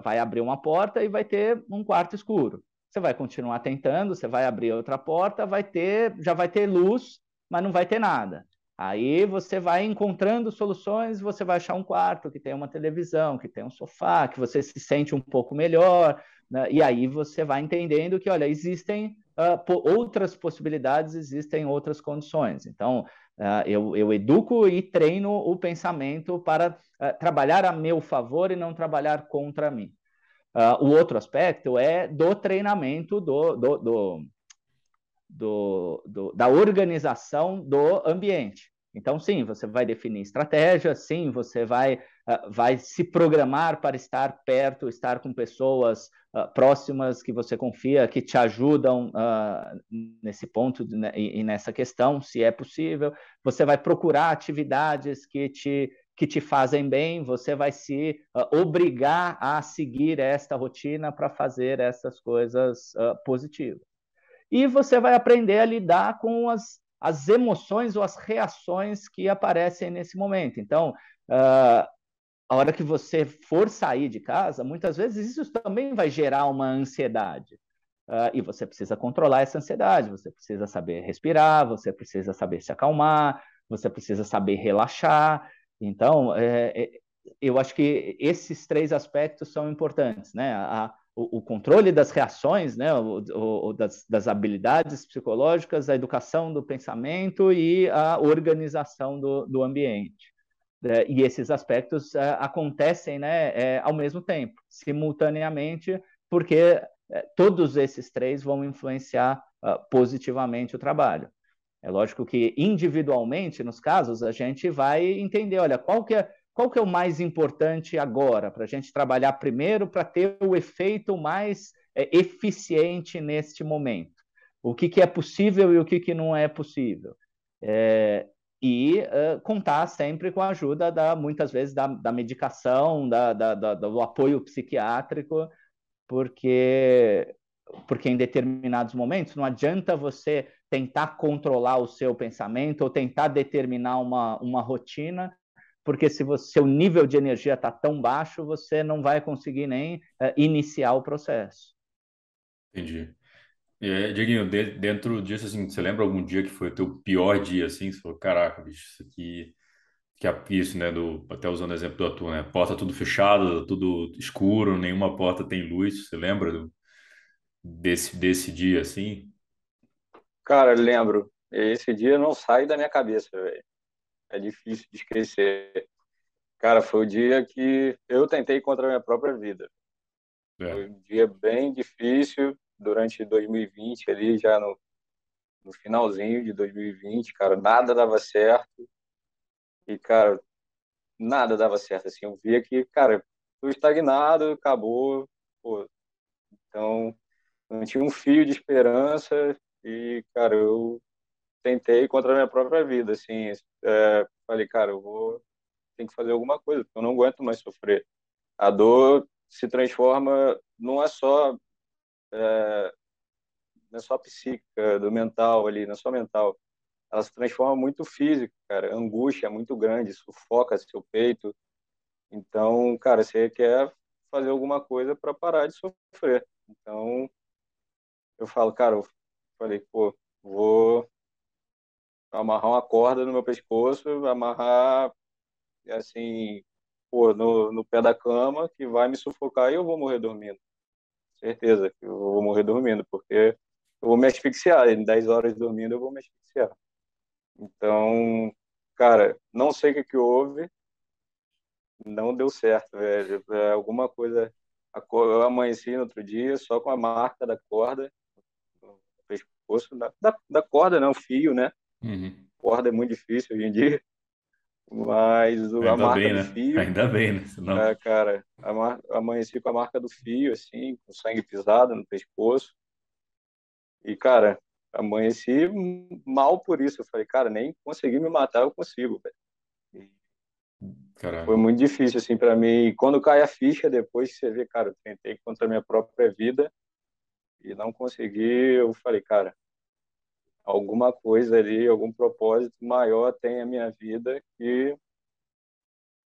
vai abrir uma porta e vai ter um quarto escuro. Você vai continuar tentando, você vai abrir outra porta, vai ter, já vai ter luz, mas não vai ter nada. Aí você vai encontrando soluções, você vai achar um quarto que tem uma televisão, que tem um sofá, que você se sente um pouco melhor, né? e aí você vai entendendo que, olha, existem uh, outras possibilidades, existem outras condições. Então, uh, eu, eu, educo e treino o pensamento para uh, trabalhar a meu favor e não trabalhar contra mim. Uh, o outro aspecto é do treinamento do, do, do, do, da organização do ambiente. Então, sim, você vai definir estratégia, sim, você vai, uh, vai se programar para estar perto, estar com pessoas uh, próximas que você confia, que te ajudam uh, nesse ponto né, e, e, nessa questão, se é possível. Você vai procurar atividades que te que te fazem bem, você vai se uh, obrigar a seguir esta rotina para fazer essas coisas uh, positivas. E você vai aprender a lidar com as, as emoções ou as reações que aparecem nesse momento. Então, uh, a hora que você for sair de casa, muitas vezes isso também vai gerar uma ansiedade. Uh, e você precisa controlar essa ansiedade, você precisa saber respirar, você precisa saber se acalmar, você precisa saber relaxar. Então, é, é, eu acho que esses três aspectos são importantes, né? A, o, controle das reações, né? O, o, das, das, habilidades psicológicas, a educação do pensamento e a organização do, do ambiente. É, e esses aspectos é, acontecem né, é, ao mesmo tempo, simultaneamente, porque é, todos esses três vão influenciar uh, positivamente o trabalho. É lógico que individualmente, nos casos, a gente vai entender, olha, qual que é, qual que é o mais importante agora, para a gente trabalhar primeiro para ter o efeito mais é, eficiente neste momento. O que, que é possível e o que, que não é possível. É, e contar sempre com a ajuda, da, muitas vezes, da, da medicação, da, da, do apoio psiquiátrico, porque, porque em determinados momentos não adianta você tentar controlar o seu pensamento ou tentar determinar uma, uma rotina, porque se você, seu nível de energia está tão baixo, você não vai conseguir nem uh, iniciar o processo. Entendi. É, Dieguinho, dentro disso, assim, você lembra algum dia que foi o teu pior dia, assim? Você falou, caraca, bicho, isso aqui, que é isso, né, do, até usando o exemplo do Atu, né, porta tudo fechada, tudo escuro, nenhuma porta tem luz, você lembra do, desse, desse dia, assim? Cara, lembro. Esse dia não sai da minha cabeça, velho. É difícil de esquecer. Cara, foi o dia que eu tentei contra a minha própria vida. É. Foi um dia bem difícil durante 2020, ali já no, no finalzinho de 2020, cara, nada dava certo. E, cara, nada dava certo, assim. Eu via que, cara, tô estagnado, acabou. Pô. Então, não tinha um fio de esperança e, cara, eu tentei contra a minha própria vida, assim, é, falei, cara, eu vou, tem que fazer alguma coisa, porque eu não aguento mais sofrer. A dor se transforma, não é só, é, não é só psíquica, do mental ali, não é só mental, ela se transforma muito físico, cara, a angústia é muito grande, sufoca seu peito, então, cara, você quer fazer alguma coisa para parar de sofrer. Então, eu falo, cara, eu falei, pô, vou amarrar uma corda no meu pescoço, amarrar assim, pô, no, no pé da cama, que vai me sufocar e eu vou morrer dormindo. Certeza que eu vou morrer dormindo, porque eu vou me asfixiar. Em 10 horas dormindo, eu vou me asfixiar. Então, cara, não sei o que, que houve, não deu certo, velho. É alguma coisa. Eu amanheci no outro dia só com a marca da corda pescoço, da, da, da corda, não, fio, né? Uhum. Corda é muito difícil hoje em dia. Mas o, a marca bem, do né? fio. Ainda bem, né? Senão... É, cara, a mar... amanheci com a marca do fio, assim, com sangue pisado no pescoço. E, cara, amanheci mal por isso. Eu falei, cara, nem consegui me matar, eu consigo, velho. Foi muito difícil, assim, para mim. E quando cai a ficha, depois você vê, cara, eu tentei contra a minha própria vida e não consegui. Eu falei, cara, alguma coisa ali, algum propósito maior tem a minha vida que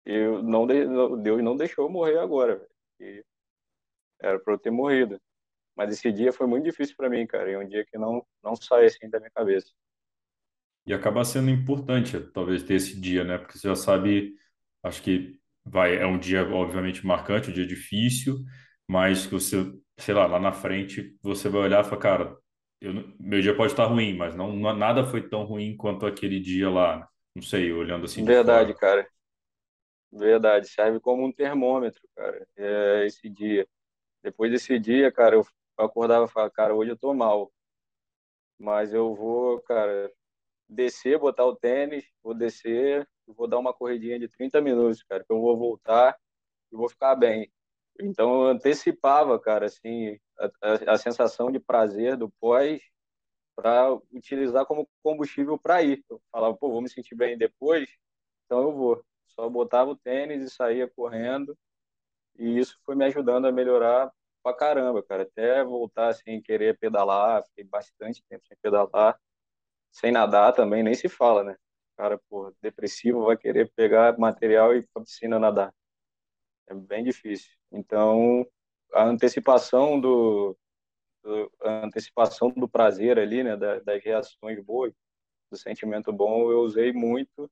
eu não Deus não deixou eu morrer agora, era para eu ter morrido. Mas esse dia foi muito difícil para mim, cara, e é um dia que não não sai assim da minha cabeça. E acaba sendo importante, talvez, ter esse dia, né? Porque você já sabe, acho que vai, é um dia, obviamente, marcante, um dia difícil, mas que você, sei lá, lá na frente, você vai olhar e falar, cara, eu, meu dia pode estar ruim, mas não, nada foi tão ruim quanto aquele dia lá. Não sei, olhando assim. Verdade, cara. Verdade. Serve como um termômetro, cara. É esse dia. Depois desse dia, cara, eu acordava e falava, cara, hoje eu tô mal. Mas eu vou, cara, descer, botar o tênis, vou descer, vou dar uma corridinha de 30 minutos, cara, que eu vou voltar e vou ficar bem. Então eu antecipava, cara, assim, a, a, a sensação de prazer do pós para utilizar como combustível para ir. Eu falava, pô, vou me sentir bem depois, então eu vou. Só botava o tênis e saía correndo. E isso foi me ajudando a melhorar pra caramba, cara. Até voltar assim, querer pedalar, fiquei bastante tempo sem pedalar. Sem nadar também, nem se fala, né? Cara, pô, depressivo vai querer pegar material e ir pra piscina nadar. É bem difícil. Então, a antecipação do, do a antecipação do prazer ali, né, das, das reações boas, do sentimento bom, eu usei muito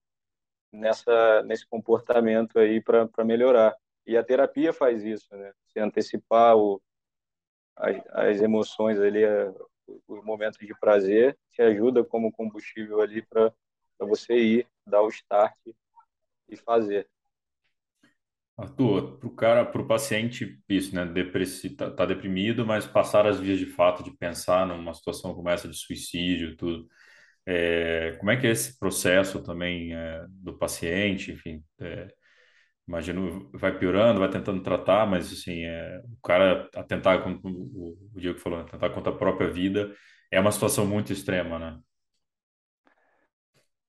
nessa nesse comportamento aí para melhorar. E a terapia faz isso, né? Se antecipar o, as, as emoções ali, os momentos de prazer, te ajuda como combustível ali para você ir, dar o start e fazer. Arthur, para o cara, para o paciente, isso, né? Depressi, tá, tá, deprimido, mas passar as vias de fato de pensar numa situação como essa de suicídio, tudo. É, como é que é esse processo também é, do paciente, enfim, é, imagino, vai piorando, vai tentando tratar, mas assim, é, o cara a tentar, como o, Diego falou, a tentar contra a própria vida, é uma situação muito extrema, né?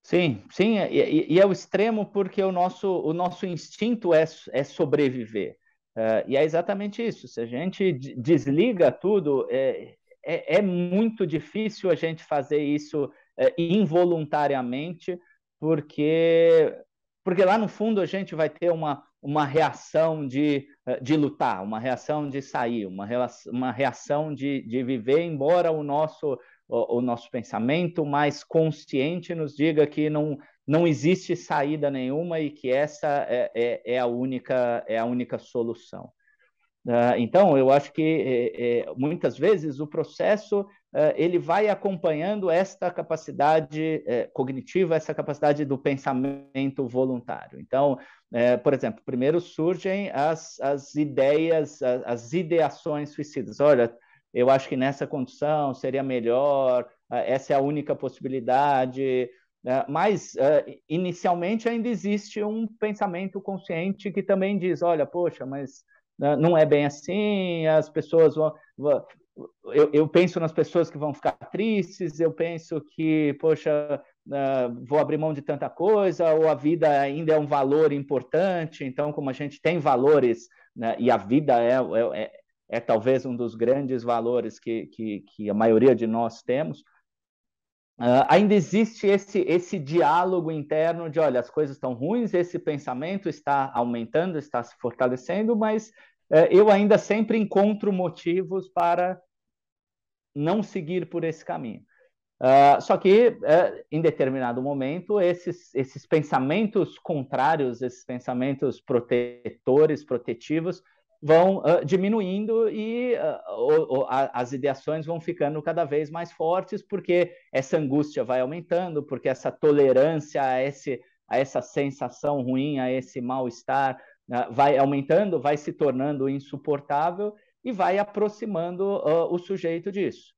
Sim, sim, e, e, é o extremo porque o nosso, o nosso instinto é, é sobreviver. Uh, e é exatamente isso. Se a gente desliga tudo, é, é, é muito difícil a gente fazer isso é, involuntariamente, porque, porque lá no fundo a gente vai ter uma, uma reação de, eh, de lutar, uma reação de sair, uma, uma reação de, de viver, embora o nosso o, nosso pensamento mais consciente nos diga que não, não existe saída nenhuma e que essa é, é, é a, única, é a única solução. Uh, então, eu acho que é, é, muitas vezes o processo uh, ele vai acompanhando esta capacidade é, cognitiva, essa capacidade do pensamento voluntário. Então, é, por exemplo, primeiro surgem as, as ideias, as, as ideações suicidas. Olha, eu acho que nessa condição seria melhor, ah, essa é a única possibilidade. Né? Mas, ah, inicialmente, ainda existe um pensamento consciente que também diz: olha, poxa, mas né, não é bem assim, as pessoas vão. Eu, eu penso nas pessoas que vão ficar tristes, eu penso que, poxa, ah, vou abrir mão de tanta coisa, ou a vida ainda é um valor importante, então, como a gente tem valores, né, e a vida é, é, é talvez um dos grandes valores que, que, que a maioria de nós temos, uh, ainda existe esse, esse diálogo interno de, olha, as coisas estão ruins, esse pensamento está aumentando, está se fortalecendo, mas uh, eu ainda sempre encontro motivos para não seguir por esse caminho. Uh, só que, uh, em determinado momento, esses, esses pensamentos contrários, esses pensamentos protetores, protetivos, vão uh, diminuindo e uh, o, o, a, as ideações vão ficando cada vez mais fortes, porque essa angústia vai aumentando, porque essa tolerância a, esse, a essa sensação ruim, a esse mal-estar, uh, vai aumentando, vai se tornando insuportável e vai aproximando o sujeito disso.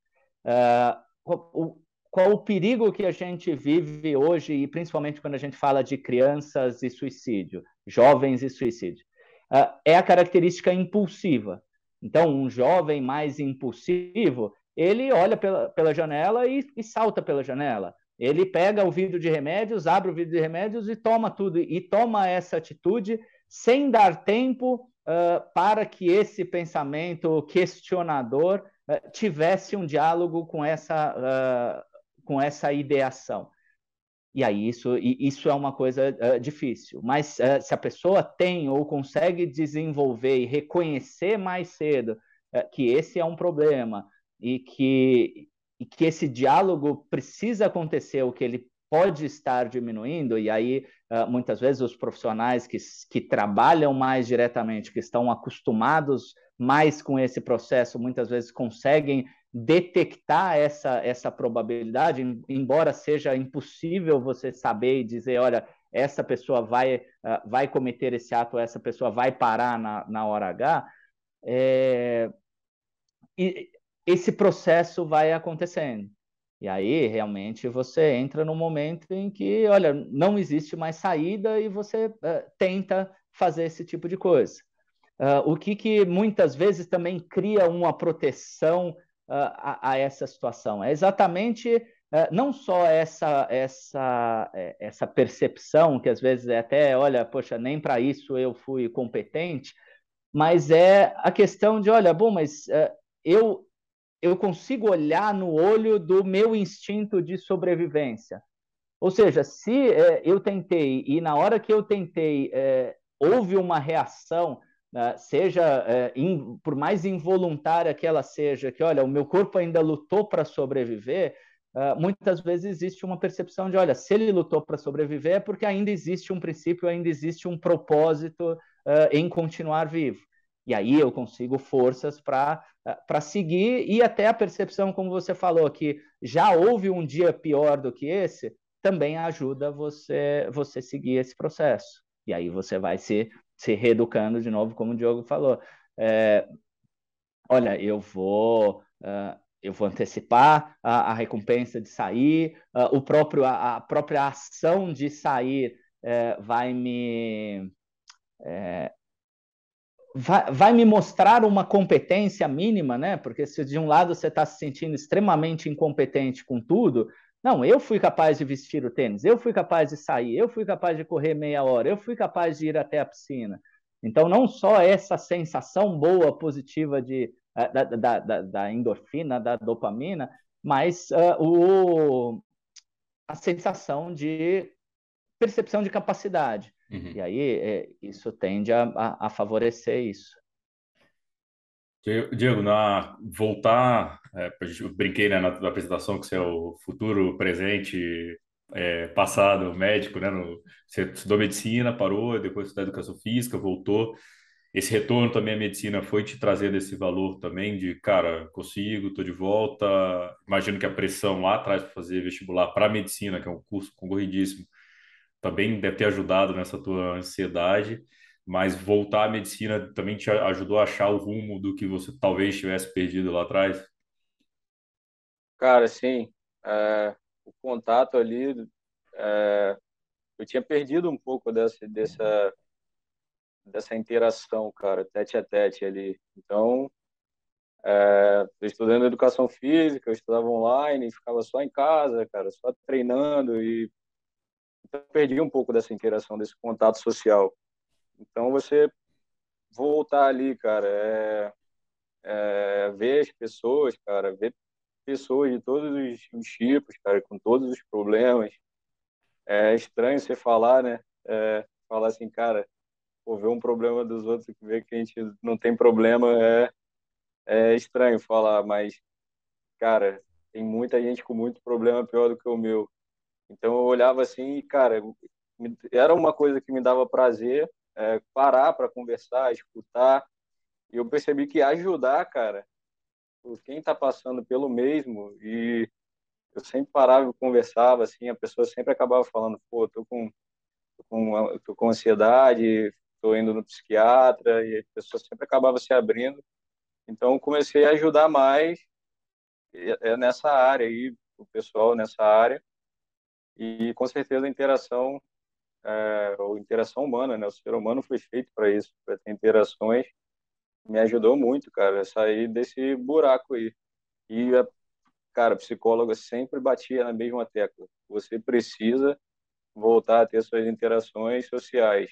O, qual o perigo que a gente vive hoje, e principalmente quando a gente fala de crianças e suicídio, jovens e suicídio? Uh, é a característica impulsiva. Então, um jovem mais impulsivo, ele olha pela, pela janela e, e salta pela janela. Ele pega o vidro de remédios, abre o vidro de remédios e toma tudo, e toma essa atitude sem dar tempo uh, para que esse pensamento questionador uh, tivesse um diálogo com essa, uh, com essa ideação. E aí isso, isso é uma coisa uh, difícil. Mas uh, se a pessoa tem ou consegue desenvolver e reconhecer mais cedo uh, que esse é um problema e que, e que esse diálogo precisa acontecer, o que ele pode estar diminuindo, e aí muitas vezes os profissionais que, que trabalham mais diretamente, que estão acostumados mais com esse processo, muitas vezes conseguem detectar essa, essa probabilidade, embora seja impossível você saber e dizer, olha, essa pessoa vai, uh, vai cometer esse ato, essa pessoa vai parar na, na hora H, é... e esse processo vai acontecendo. E aí, realmente, você entra no momento em que, olha, não existe mais saída e você uh, tenta fazer esse tipo de coisa. Uh, o que, que muitas vezes também cria uma proteção a, a, essa situação. É exatamente uh, não só essa, essa, é, essa percepção, que às vezes é até, olha, poxa, nem para isso eu fui competente, mas é a questão de, olha, bom, mas uh, eu, eu consigo olhar no olho do meu instinto de sobrevivência. Ou seja, se é, eu tentei e na hora que eu tentei é, houve uma reação seja uh, in, por mais involuntária que ela seja, que olha, o meu corpo ainda lutou para sobreviver, uh, muitas vezes existe uma percepção de, olha, se ele lutou para sobreviver é porque ainda existe um princípio, ainda existe um propósito em continuar vivo. E aí eu consigo forças para seguir e até a percepção, como você falou, que já houve um dia pior do que esse, também ajuda você você seguir esse processo. E aí você vai se, se reeducando de novo, como o Diogo falou. É, olha, eu vou uh, eu vou antecipar a, a recompensa de sair, uh, o próprio a, a, própria ação de sair uh, vai me é, vai, vai me mostrar uma competência mínima, né? Porque se de um lado você está se sentindo extremamente incompetente com tudo, não, eu fui capaz de vestir o tênis, eu fui capaz de sair, eu fui capaz de correr meia hora, eu fui capaz de ir até a piscina. Então, não só essa sensação boa, positiva de, eh, da, da, da, da endorfina, da dopamina, mas uh, o, a sensação de percepção de capacidade. Uhum. E aí, é, isso tende a, a, a favorecer isso. Diego, na, voltar, é, eu brinquei né, na, na, apresentação que você é o futuro, presente, é, passado médico, né? No, você estudou medicina, parou, depois estudou educação física, voltou. Esse retorno também à medicina foi te trazendo esse valor também de, cara, consigo, estou de volta. Imagino que a pressão lá atrás para fazer vestibular para medicina, que é um curso concorridíssimo, também deve ter ajudado nessa tua ansiedade mas voltar à medicina também te ajudou a achar o rumo do que você talvez tivesse perdido lá atrás? Cara, sim. É, o contato ali, é, eu tinha perdido um pouco dessa, dessa, dessa interação, cara, tete a tete ali. Então, é, estudando educação física, eu estudava online, ficava só em casa, cara, só treinando e então, perdi um pouco dessa interação, desse contato social. Então você voltar ali, cara, é, é, ver as pessoas, cara, ver pessoas de todos os, os, tipos, cara, com todos os problemas. É estranho você falar, né? É, falar assim, cara, pô, ver um problema dos outros e ver que a gente não tem problema é, é estranho falar, mas, cara, tem muita gente com muito problema pior do que o meu. Então eu olhava assim, cara, era uma coisa que me dava prazer, é, parar para conversar, escutar. E eu percebi que ajudar, cara, quem está passando pelo mesmo, e eu sempre parava e conversava, assim, a pessoa sempre acabava falando, pô, tô com, tô com, tô com ansiedade, tô indo no psiquiatra, e a pessoa sempre acabava se abrindo. Então, comecei a ajudar mais é nessa área aí, o pessoal nessa área, e com certeza a interação é, ou interação humana, né? O ser humano foi feito para isso, para ter interações. Me ajudou muito, cara, a sair desse buraco aí. E, cara, psicóloga sempre batia na mesma tecla. Você precisa voltar a ter suas interações sociais.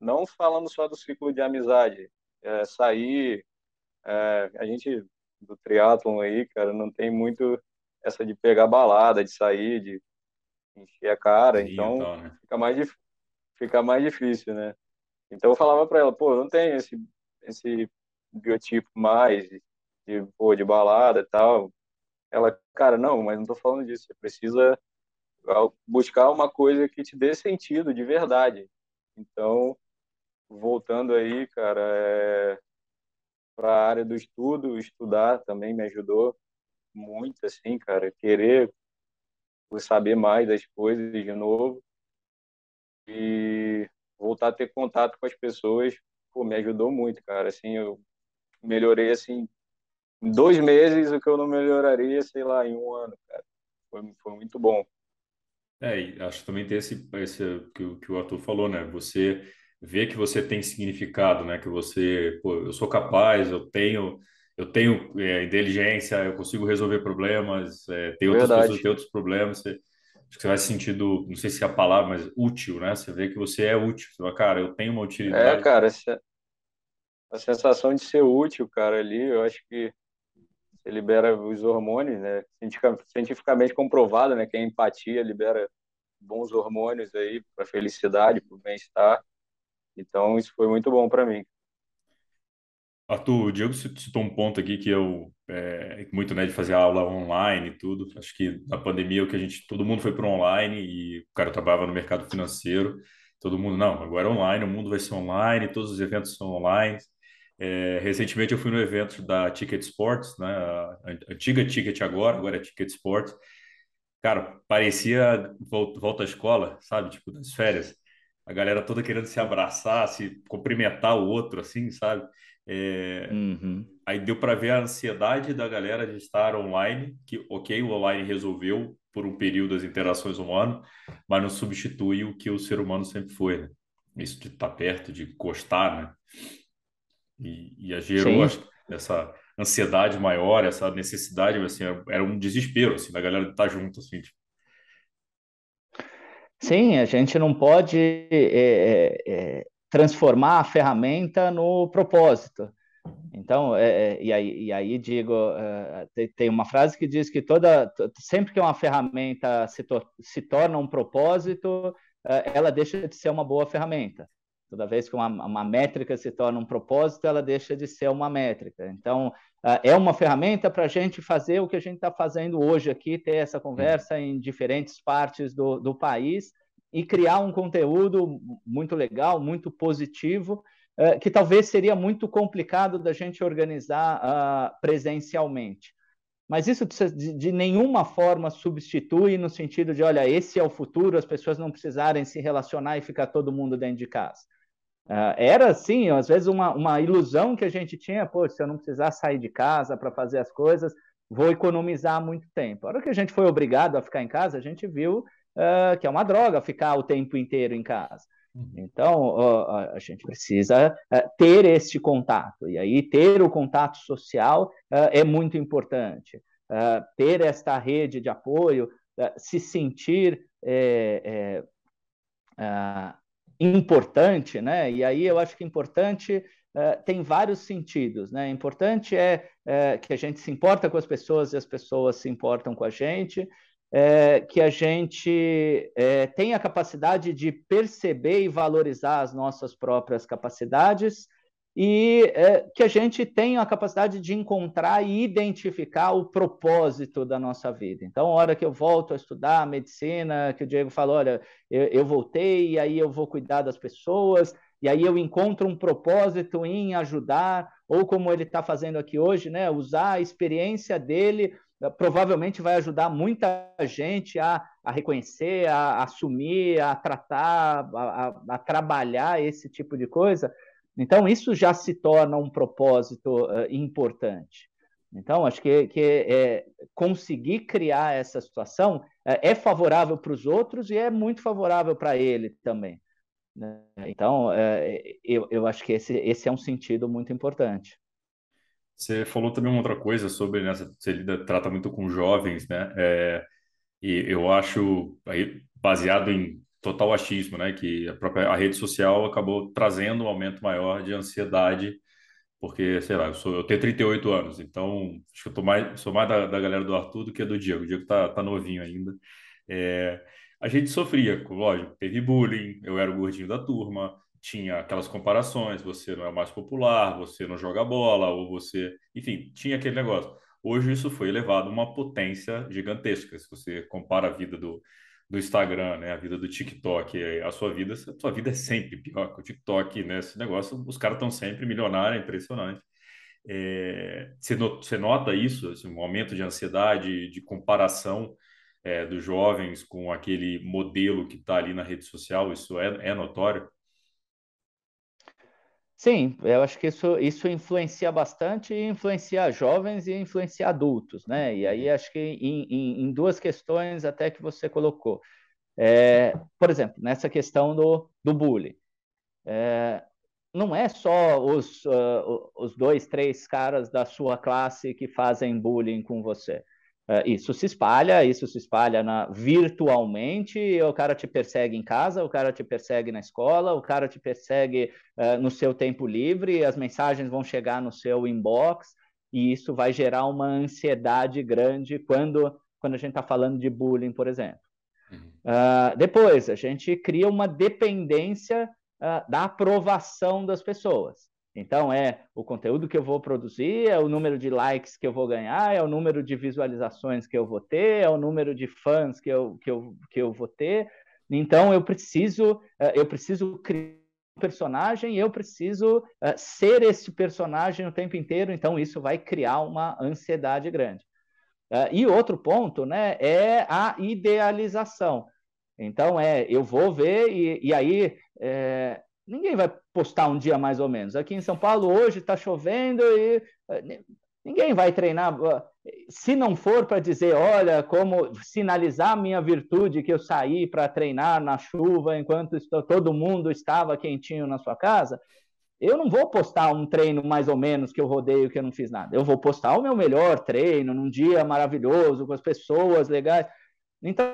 Não falando só do ciclo de amizade, é, sair. É, a gente do triatlon aí, cara, não tem muito essa de pegar balada, de sair, de encher a cara. Sim, então, então né? fica mais difícil fica mais difícil, né? Então eu falava para ela, pô, não tem esse esse biotipo mais de, pô, de balada e tal. Ela, cara, não, mas não tô falando disso. Você precisa buscar uma coisa que te dê sentido de verdade. Então, voltando aí, cara, é... para a área do estudo, estudar também me ajudou muito, assim, cara, querer saber mais das coisas de novo e voltar a ter contato com as pessoas, pô, me ajudou muito, cara. Assim, eu melhorei assim em dois meses o que eu não melhoraria, sei lá, em um ano, cara. Foi, foi muito bom. É, e acho que também tem esse, esse que, que o Arthur falou, né? Você vê que você tem significado, né? Que você, pô, eu sou capaz, eu tenho, eu tenho é, inteligência, eu consigo resolver problemas, é, tem outras Verdade. pessoas que têm outros problemas. Você, acho que você vai se sentindo, não sei se é a palavra, mas útil, né? Você vê que você é útil. Você fala, cara, eu tenho uma utilidade. É, cara, essa, a sensação de ser útil, cara, ali, eu acho que você libera os hormônios, né? Cientificamente comprovado, né? Que a empatia libera bons hormônios aí para felicidade, para bem-estar. Então, isso foi muito bom para mim. Arthur, o Diego citou um ponto aqui que eu é, muito né de fazer aula online e tudo. Acho que na pandemia o que a gente todo mundo foi para online e o cara trabalhava no mercado financeiro, todo mundo não, agora é online, o mundo vai ser online, todos os eventos são online. É, recentemente eu fui no evento da Ticket Sports, né? A antiga Ticket agora, agora é Ticket Sports. Cara, parecia volta à escola, sabe? Tipo, das férias. A galera toda querendo se abraçar, se cumprimentar o outro, assim, sabe? É... Uhum. Aí deu para ver a ansiedade da galera de estar online, que, ok, o online resolveu por um período as interações humanas, mas não substitui o que o ser humano sempre foi, né? Isso de estar perto, de encostar, né? E, e gerou essa ansiedade maior, essa necessidade, assim, era um desespero, assim, da galera de estar junto, assim, tipo. Sim, a gente não pode é, é, é transformar a ferramenta no propósito. Então, é, é, e, aí, e aí digo, uh, tem, tem, uma frase que diz que toda, sempre que uma ferramenta se, to, se torna um propósito, uh, ela deixa de ser uma boa ferramenta. Toda vez que uma, uma métrica se torna um propósito, ela deixa de ser uma métrica. Então, uh, é uma ferramenta para a gente fazer o que a gente está fazendo hoje aqui, ter essa conversa em diferentes partes do, do país e criar um conteúdo muito legal, muito positivo, uh, que talvez seria muito complicado da gente organizar uh, presencialmente. Mas isso de, de, nenhuma forma substitui no sentido de, olha, esse é o futuro, as pessoas não precisarem se relacionar e ficar todo mundo dentro de casa. Uh, era, assim, às vezes uma, uma ilusão que a gente tinha, pô, se eu não precisar sair de casa para fazer as coisas, vou economizar muito tempo. A hora que a gente foi obrigado a ficar em casa, a gente viu uh, que é uma droga ficar o tempo inteiro em casa. Uhum. Então, uh, a gente precisa uh, ter este contato, e aí ter o contato social é muito importante. ter esta rede de apoio, se sentir é, é, importante, né? E aí eu acho que importante tem vários sentidos, né? Importante é, é, que a gente se importa com as pessoas e as pessoas se importam com a gente é, que a gente é, tenha a capacidade de perceber e valorizar as nossas próprias capacidades e é, que a gente tenha a capacidade de encontrar e identificar o propósito da nossa vida. Então, a hora que eu volto a estudar medicina, que o Diego falou, olha, eu, eu voltei e aí eu vou cuidar das pessoas, e aí eu encontro um propósito em ajudar, ou como ele está fazendo aqui hoje, né, usar a experiência dele provavelmente vai ajudar muita gente a, a reconhecer, a, a assumir, a tratar, a, a, trabalhar esse tipo de coisa. Então, isso já se torna um propósito uh, importante. Então, acho que, que é, conseguir criar essa situação é, é favorável para os outros e é muito favorável para ele também. Né? Então, é, eu, eu acho que esse, esse é um sentido muito importante. Você falou também uma outra coisa sobre, né, você lida, trata muito com jovens, né? É, e eu acho, aí, baseado em total achismo, né, que a própria a rede social acabou trazendo um aumento maior de ansiedade, porque, sei lá, eu, sou, eu tenho 38 anos, então acho que eu tô mais, sou mais da, da galera do Arthur do que do Diego. O Diego tá, tá novinho ainda. É, a gente sofria, lógico, teve bullying, eu era o gordinho da turma, tinha aquelas comparações, você não é mais popular, você não joga bola, ou você, enfim, tinha aquele negócio. Hoje isso foi elevado a uma potência gigantesca. Se você compara a vida do, do Instagram, né, a vida do TikTok, a sua vida, a sua vida é sempre pior que o TikTok, né? Esse negócio, os caras estão sempre milionários, é impressionante. É, você, not, você nota isso, esse momento de ansiedade, de comparação é, dos jovens com aquele modelo que está ali na rede social, isso é, é notório? Sim, eu acho que isso, isso influencia bastante e influencia jovens e influencia adultos, né? E aí acho que em, em, em duas questões até que você colocou. É, por exemplo, nessa questão do, do bullying. É, não é só os, uh, os dois, três caras da sua classe que fazem bullying com você. Uh, isso se espalha, isso se espalha na, virtualmente, o cara te persegue em casa, o cara te persegue na escola, o cara te persegue uh, no seu tempo livre, as mensagens vão chegar no seu inbox, e isso vai gerar uma ansiedade grande quando, quando a gente está falando de bullying, por exemplo. Uhum. Uh, depois, a gente cria uma dependência da aprovação das pessoas. Então, é o conteúdo que eu vou produzir, é o número de likes que eu vou ganhar, é o número de visualizações que eu vou ter, é o número de fãs que eu, que eu, que eu vou ter. Então, eu preciso, eh, eu preciso criar um personagem, eu preciso uh, ser esse personagem o tempo inteiro, então isso vai criar uma ansiedade grande. Uh, e outro ponto né, é a idealização. Então, é, eu vou ver, e, e aí é, ninguém vai postar um dia mais ou menos. Aqui em São Paulo hoje está chovendo e eh, ninguém vai treinar. Se não for para dizer, olha, como sinalizar minha virtude que eu saí para treinar na chuva enquanto todo mundo estava quentinho na sua casa, eu não vou postar um treino mais ou menos que eu rodeio que eu não fiz nada. Eu vou postar o meu melhor treino num dia maravilhoso com as pessoas legais. Então,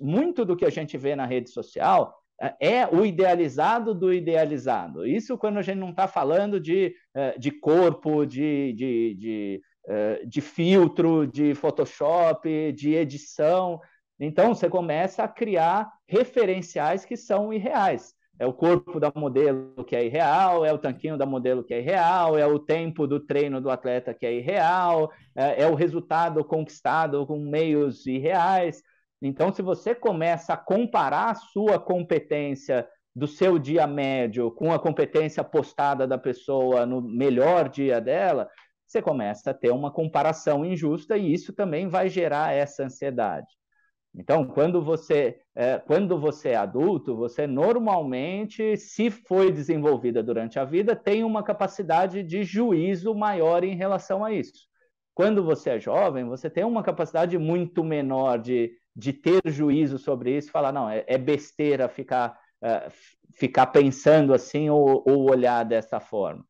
muito do que a gente vê na rede social é o idealizado do idealizado. Isso quando a gente não está falando de, eh, de corpo, de, de, de, eh, de filtro, de Photoshop, de edição. Então, você começa a criar referenciais que são irreais. É o corpo da modelo que é irreal, é o tanquinho da modelo que é irreal, é o tempo do treino do atleta que é irreal, é, é o resultado conquistado com meios irreais. Então, se você começa a comparar a sua competência do seu dia médio com a competência postada da pessoa no melhor dia dela, você começa a ter uma comparação injusta e isso também vai gerar essa ansiedade. Então, quando você, é, quando você é adulto, você normalmente, se foi desenvolvida durante a vida, tem uma capacidade de juízo maior em relação a isso. Quando você é jovem, você tem uma capacidade muito menor de de ter juízo sobre isso, falar, não, é, é besteira ficar, uh, ficar pensando assim ou, ou, olhar dessa forma.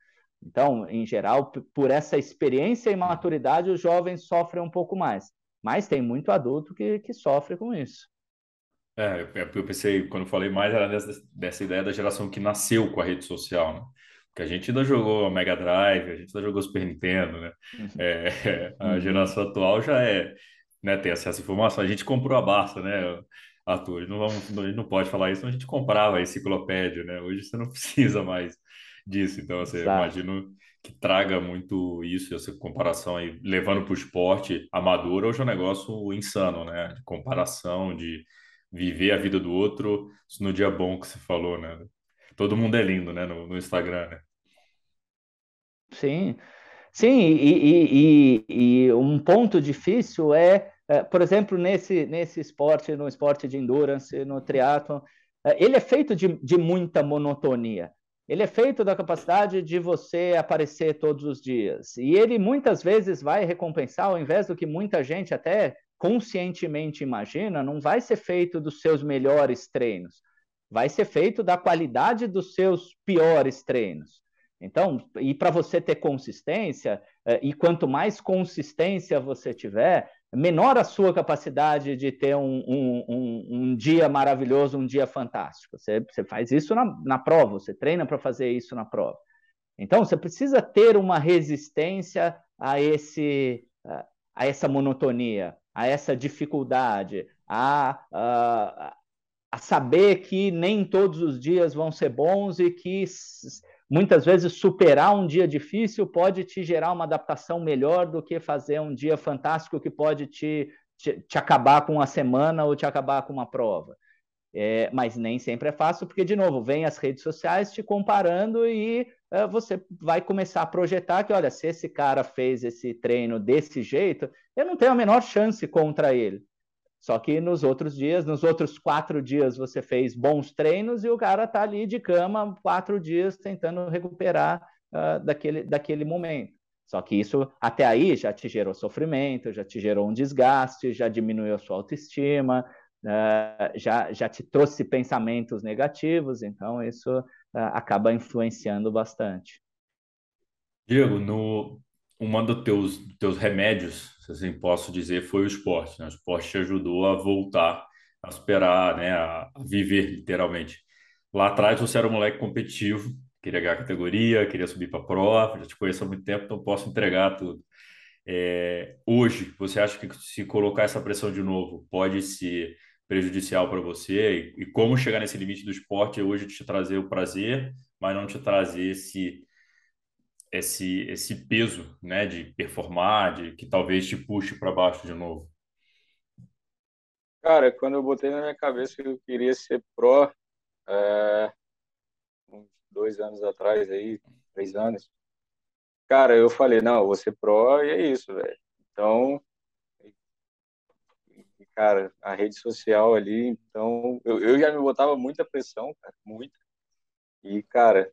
Então, em geral, por essa experiência e maturidade, os jovens sofrem um pouco mais. Mas tem muito adulto que, que sofre com isso. É, eu pensei, quando falei mais, era dessa, dessa ideia da geração que nasceu com a rede social, né? Porque a gente ainda jogou Mega Drive, a gente ainda jogou Super Nintendo, né? Uhum. É, a uhum. geração atual já é né, ter acesso à informação. A gente comprou a Barça, né, Arthur? Não, vamos, a gente não pode falar isso, mas a gente comprava a enciclopédia, né? Hoje você não precisa mais disso. Então, você assim, imagino que traga muito isso, essa comparação aí, levando para o esporte amador, hoje é um negócio insano, né? De comparação, de viver a vida do outro no dia bom que você falou, né? Todo mundo é lindo, né? No, no Instagram, né? Sim, sim, e, e, e, um ponto difícil é é, por exemplo, nesse, nesse esporte, no esporte de endurance, no triatlon, é, ele é feito de, de muita monotonia. Ele é feito da capacidade de você aparecer todos os dias. E ele muitas vezes vai recompensar, ao invés do que muita gente até conscientemente imagina, não vai ser feito dos seus melhores treinos. Vai ser feito da qualidade dos seus piores treinos. Então, e para você ter consistência, é, e quanto mais consistência você tiver, menor a sua capacidade de ter um, um, um, um dia maravilhoso, um dia fantástico. Você, você faz isso na, na prova, você treina para fazer isso na prova. Então, você precisa ter uma resistência a, esse, a essa monotonia, a essa dificuldade, a, a, a saber que nem todos os dias vão ser bons e que muitas vezes superar um dia difícil pode te gerar uma adaptação melhor do que fazer um dia fantástico que pode te, te, te acabar com uma semana ou te acabar com uma prova. É, mas nem sempre é fácil, porque, de novo, vem as redes sociais te comparando e é, você vai começar a projetar que, olha, se esse cara fez esse treino desse jeito, eu não tenho a menor chance contra ele. Só que nos outros dias, nos outros quatro dias, você fez bons treinos e o cara está ali de cama quatro dias tentando recuperar uh, daquele, daquele momento. Só que isso até aí já te gerou sofrimento, já te gerou um desgaste, já diminuiu a sua autoestima, uh, já, já te trouxe pensamentos negativos, então isso uh, acaba influenciando bastante. Diego, no, uma dos teus, teus remédios, se assim posso dizer, foi o esporte. Né? O esporte te ajudou a voltar, a superar, né? a, viver, literalmente. Lá atrás você era um moleque competitivo, queria ganhar categoria, queria subir para a prova, já te conheço há muito tempo, então posso entregar tudo. É, hoje, você acha que se colocar essa pressão de novo pode ser prejudicial para você? E, e, como chegar nesse limite do esporte hoje te trazer o prazer, mas não te trazer esse esse, esse peso, né, de performar, de que talvez te puxe para baixo de novo? Cara, quando eu botei na minha cabeça que eu queria ser pró, é, uns dois anos atrás aí, três anos, cara, eu falei, não, eu vou ser pró e é isso, velho. Então, cara, a rede social ali, então, eu, eu já me botava muita pressão, cara, muita. E, cara,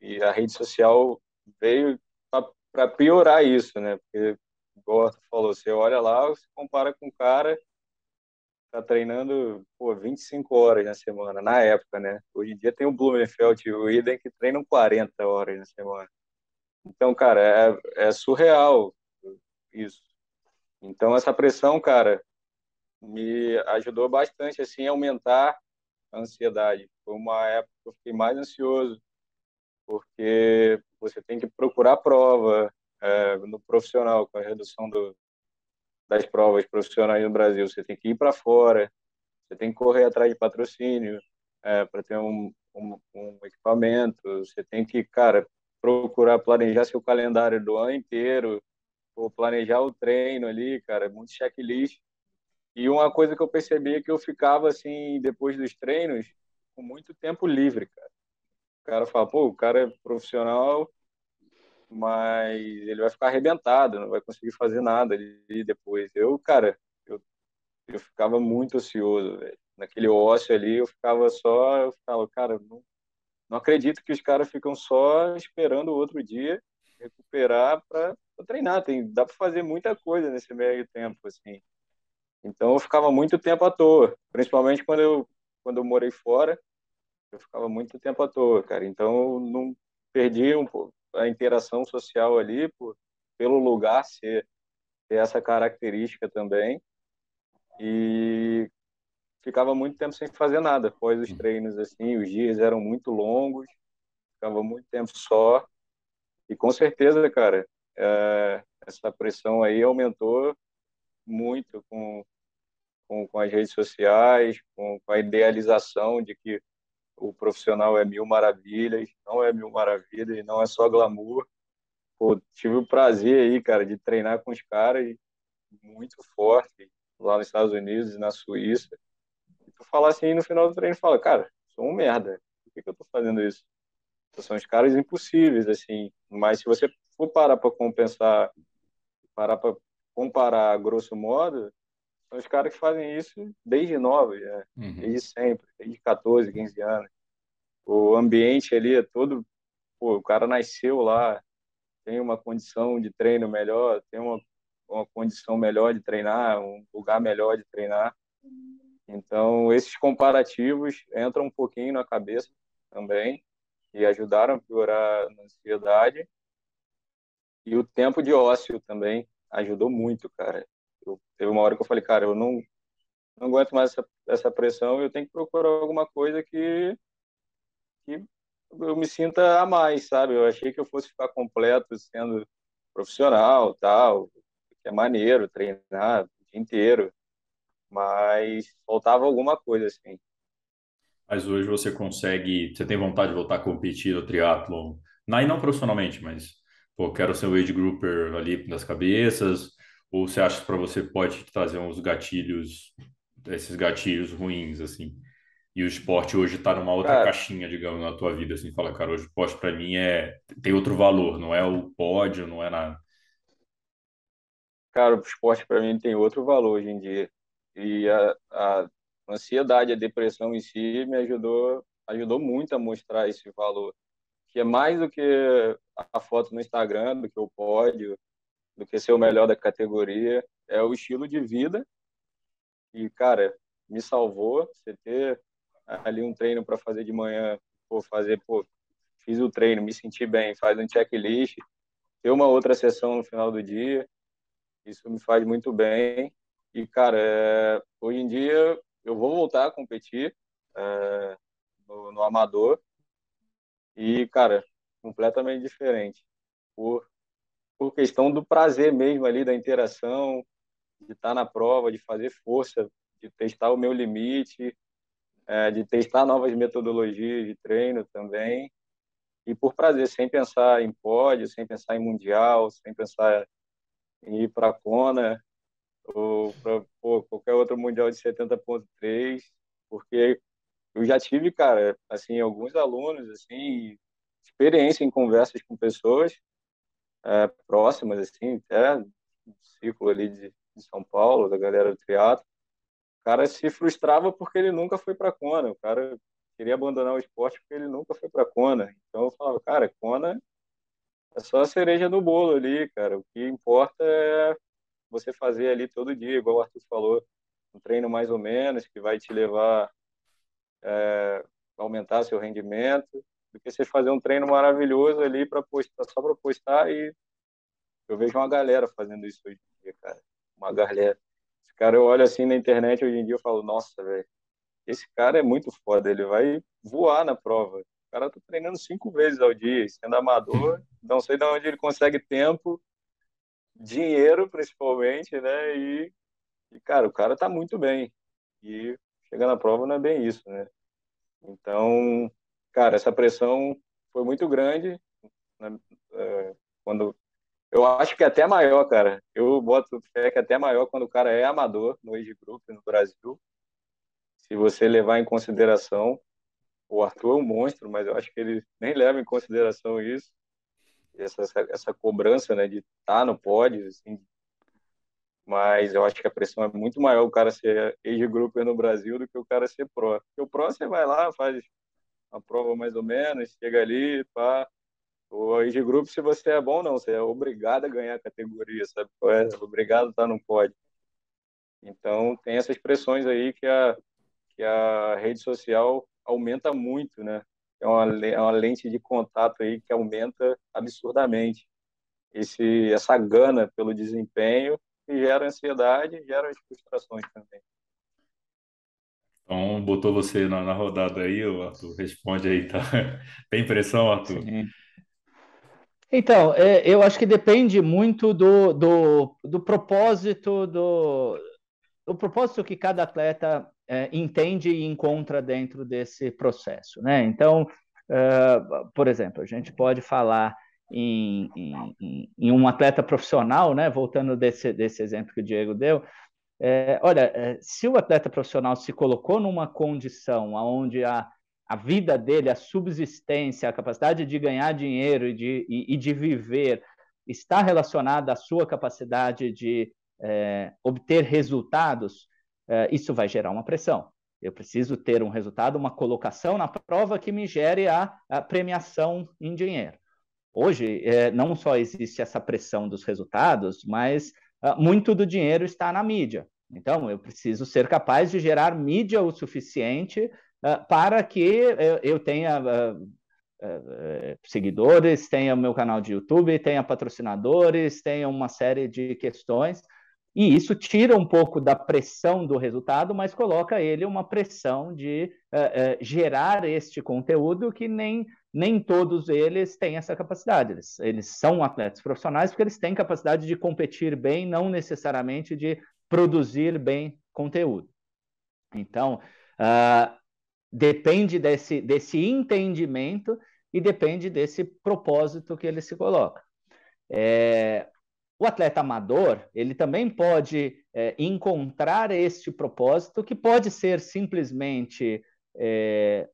e a rede social veio para piorar isso, né? Porque, igual falou, você olha lá, você compara com o cara tá treinando, pô, 25 horas na semana, na época, né? Hoje em dia tem o Blumenfeld e o Iden que treinam 40 horas na semana. Então, cara, é, é surreal isso. Então, essa pressão, cara, me ajudou bastante, assim, a aumentar a ansiedade. Foi uma época que eu fiquei mais ansioso, porque você tem que procurar prova é, no profissional, com a redução do, das provas profissionais no Brasil. Você tem que ir para fora, você tem que correr atrás de patrocínio é, para ter um, um, um, equipamento, você tem que, cara, procurar planejar seu calendário do ano inteiro, ou planejar o treino ali, cara, muito checklist. E uma coisa que eu percebi é que eu ficava assim, depois dos treinos, com muito tempo livre, cara. Cara fala, pô, o cara é profissional, mas ele vai ficar arrebentado, não vai conseguir fazer nada ali depois. Eu, cara, eu, eu ficava muito ocioso, velho. Naquele ócio ali, eu ficava só, eu ficava, cara, não, não acredito que os caras ficam só esperando o outro dia recuperar para treinar. Tem, dá para fazer muita coisa nesse meio tempo, assim. Então eu ficava muito tempo à toa, principalmente quando eu quando eu morei fora, eu ficava muito tempo à toa, cara. Então eu não perdi um a interação social ali, pelo lugar ser, ter essa característica também. E ficava muito tempo sem fazer nada após os treinos, assim, os dias eram muito longos, ficava muito tempo só. E com certeza, cara, é, essa pressão aí aumentou muito com, com, com as redes sociais, com, com a idealização de que o profissional é mil maravilhas, não é mil maravilhas, não é só glamour. Pô, tive o prazer aí, cara, de treinar com os caras muito forte lá nos Estados Unidos e na Suíça. E tu falar assim no final do treino, fala, cara, sou um merda. Por que, que eu tô fazendo isso? São os caras impossíveis, assim. Mas se você for parar para compensar, parar para comparar, grosso modo, são os caras que fazem isso desde novos, né? uhum. desde sempre, desde 14, 15 anos. O ambiente ali é todo. Pô, o cara nasceu lá, tem uma condição de treino melhor, tem uma, uma condição melhor de treinar, um lugar melhor de treinar. Então, esses comparativos entram um pouquinho na cabeça também e ajudaram a piorar a ansiedade. E o tempo de ócio também ajudou muito, cara. Eu, teve uma hora que eu falei, cara, eu não, não aguento mais essa, essa pressão, eu tenho que procurar alguma coisa que, que eu me sinta a mais, sabe? Eu achei que eu fosse ficar completo sendo profissional, tal, que é maneiro treinar o dia inteiro, mas faltava alguma coisa assim. Mas hoje você consegue, você tem vontade de voltar a competir no triatlon, não, não profissionalmente, mas pô, quero ser o age grouper ali das cabeças, ou você acha que para você pode trazer uns gatilhos, esses gatilhos ruins, assim? E o esporte hoje está numa outra cara, caixinha, digamos, na tua vida, assim, fala, cara, hoje o esporte para mim é tem outro valor, não é o pódio, não é nada. Cara, o esporte para mim tem outro valor hoje em dia. E a, a ansiedade, a depressão em si me ajudou, ajudou muito a mostrar esse valor, que é mais do que a foto no Instagram, do que o pódio, do que ser o melhor da categoria. É o estilo de vida. E, cara, me salvou você ter ali um treino para fazer de manhã, pô, fazer, pô, fiz o treino, me senti bem, faz um checklist, ter uma outra sessão no final do dia. Isso me faz muito bem. E, cara, é, hoje em dia eu vou voltar a competir é, no, no amador. E, cara, completamente diferente. Por por questão do prazer mesmo ali, da interação, de estar na prova, de fazer força, de testar o meu limite, é, de testar novas metodologias de treino também. e por prazer, sem pensar em pódio, sem pensar em mundial, sem pensar em ir para a Kona ou para qualquer outro mundial de 70.3, porque eu já tive, cara, assim, alguns alunos, assim, experiência em conversas com pessoas é, próximas, assim, até no círculo ali de, de, São Paulo, da galera do teatro, o cara se frustrava porque ele nunca foi para Kona, o cara queria abandonar o esporte porque ele nunca foi para Kona. Então eu falava, cara, Kona é só a cereja do bolo ali, cara. O que importa é você fazer ali todo dia, igual o Arthur falou, um treino mais ou menos que vai te levar é, aumentar seu rendimento, do que você fazer um treino maravilhoso ali para postar só para postar e eu vejo uma galera fazendo isso hoje em dia, cara. Uma galera. Esse cara eu olho assim na internet hoje em dia eu falo, nossa, velho, esse cara é muito foda, ele vai voar na prova. O cara tá treinando cinco vezes ao dia, sendo amador, não sei de onde ele consegue tempo, dinheiro principalmente, né? E, e cara, o cara tá muito bem. E chegar na prova não é bem isso, né? Então, cara, essa pressão foi muito grande né? é, quando eu acho que é até maior, cara. Eu boto fé que é até maior quando o cara é amador no age group no Brasil se você levar em consideração, o Arthur é um monstro, mas eu acho que ele nem leva em consideração isso, essa, essa cobrança né, de estar tá no pódio, assim, mas eu acho que a pressão é muito maior o cara ser age grouper no Brasil do que o cara ser pro. Porque o pro você vai lá, faz uma prova mais ou menos, chega ali, pá. O age group, se você é bom, não, você é obrigado a ganhar a categoria, sabe? É obrigado a estar no pódio. Então, tem essas pressões aí que a, que a rede social aumenta muito, né? É uma, é uma lente de contato aí que aumenta absurdamente. Esse, essa gana pelo desempenho que gera ansiedade, gera as frustrações também. Então, botou você na, na rodada aí, Arthur. Responde aí, tá? Tem pressão, Arthur? Sim. Então, é, eu acho que depende muito do, do, do propósito, do, do propósito que cada atleta é, entende e encontra dentro desse processo. Né? Então, uh, por exemplo, a gente pode falar em, em, em, um atleta profissional, né? voltando desse, desse exemplo que o Diego deu, é, olha, é, se o atleta profissional se colocou numa condição onde a, a vida dele, a subsistência, a capacidade de ganhar dinheiro e de, e, e de viver está relacionada à sua capacidade de é, obter resultados, uh, isso vai gerar uma pressão. Eu preciso ter um resultado, uma colocação na prova que me gere a, a premiação em dinheiro. Hoje, é, não só existe essa pressão dos resultados, mas muito do dinheiro está na mídia. Então, eu preciso ser capaz de gerar mídia o suficiente uh, para que eu, eu tenha uh, seguidores, tenha meu canal de YouTube, tenha patrocinadores, tenha uma série de questões e isso tira um pouco da pressão do resultado, mas coloca ele uma pressão de uh, uh, gerar este conteúdo que nem, nem todos eles têm essa capacidade. Eles, eles são atletas profissionais porque eles têm capacidade de competir bem, não necessariamente de produzir bem conteúdo. Então, uh, depende desse, desse entendimento e depende desse propósito que ele se coloca. É, o atleta amador, ele também pode é, encontrar este propósito, que pode ser simplesmente é,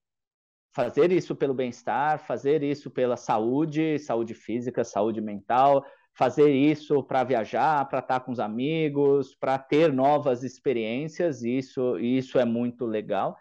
fazer isso pelo bem-estar, fazer isso pela saúde, saúde física, saúde mental, fazer isso para viajar, para estar com os amigos, para ter novas experiências, isso, isso é muito legal.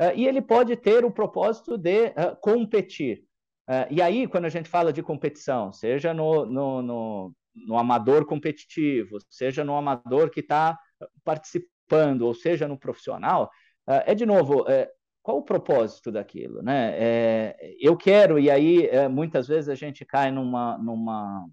Uh, e ele pode ter o propósito de uh, competir. Uh, e aí, quando a gente fala de competição, seja no, no, no no amador competitivo, seja no amador que está participando, ou seja no profissional, é de novo, é, qual o propósito daquilo, né? É, eu quero, e aí é, muitas vezes a gente cai numa, numa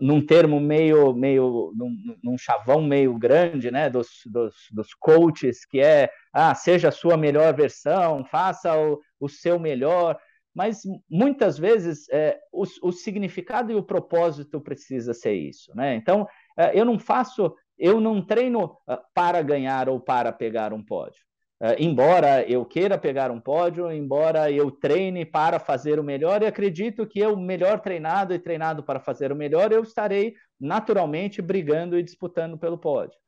num termo meio, meio num, num, chavão meio grande, né, dos, dos, dos coaches, que é, ah, seja a sua melhor versão, faça o, o seu melhor, mas muitas vezes é, o, o, significado e o propósito precisa ser isso, né? Então, é, eu não faço, eu não treino uh, para ganhar ou para pegar um pódio. Uh, embora eu queira pegar um pódio, embora eu treine para fazer o melhor, e acredito que eu, melhor treinado e treinado para fazer o melhor, eu estarei naturalmente brigando e disputando pelo pódio.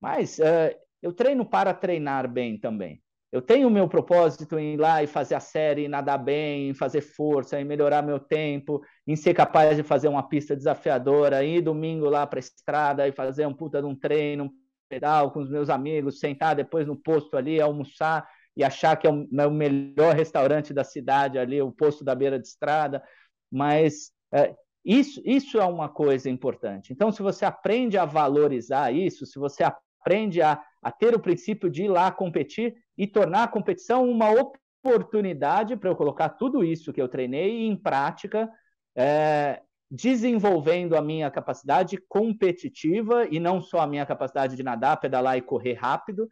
Mas uh, eu treino para treinar bem também. Eu tenho o meu propósito em ir lá e fazer a série, nadar bem, em fazer força, em melhorar meu tempo, em ser capaz de fazer uma pista desafiadora, ir domingo lá para a estrada e fazer um puta de um treino, pedal com os meus amigos, sentar depois no posto ali, almoçar e achar que é o, é o melhor restaurante da cidade ali, o posto da beira de estrada. Mas é, isso, isso é uma coisa importante. Então, se você aprende a valorizar isso, se você aprende a, a ter o princípio de ir lá competir e tornar a competição uma oportunidade para eu colocar tudo isso que eu treinei em prática, é, desenvolvendo a minha capacidade competitiva e não só a minha capacidade de nadar, pedalar e correr rápido,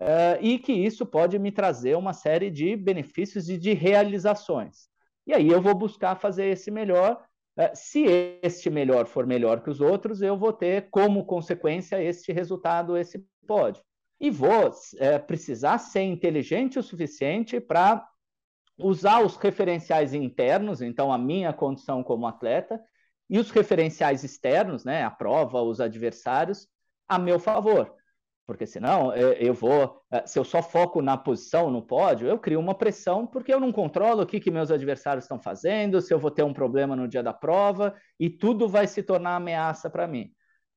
uh, e que isso pode me trazer uma série de benefícios e de realizações. E aí eu vou buscar fazer esse melhor. Uh, se este melhor for melhor que os outros, eu vou ter como consequência este resultado, esse pódio. E vou uh, precisar ser inteligente o suficiente para usar os referenciais internos, então a minha condição como atleta, e os referenciais externos, né, a prova, os adversários, a meu favor. Porque senão eu vou, eh, se eu só foco na posição no pódio, eu crio uma pressão porque eu não controlo o que, que meus adversários estão fazendo, se eu vou ter um problema no dia da prova, e tudo vai se tornar ameaça para mim.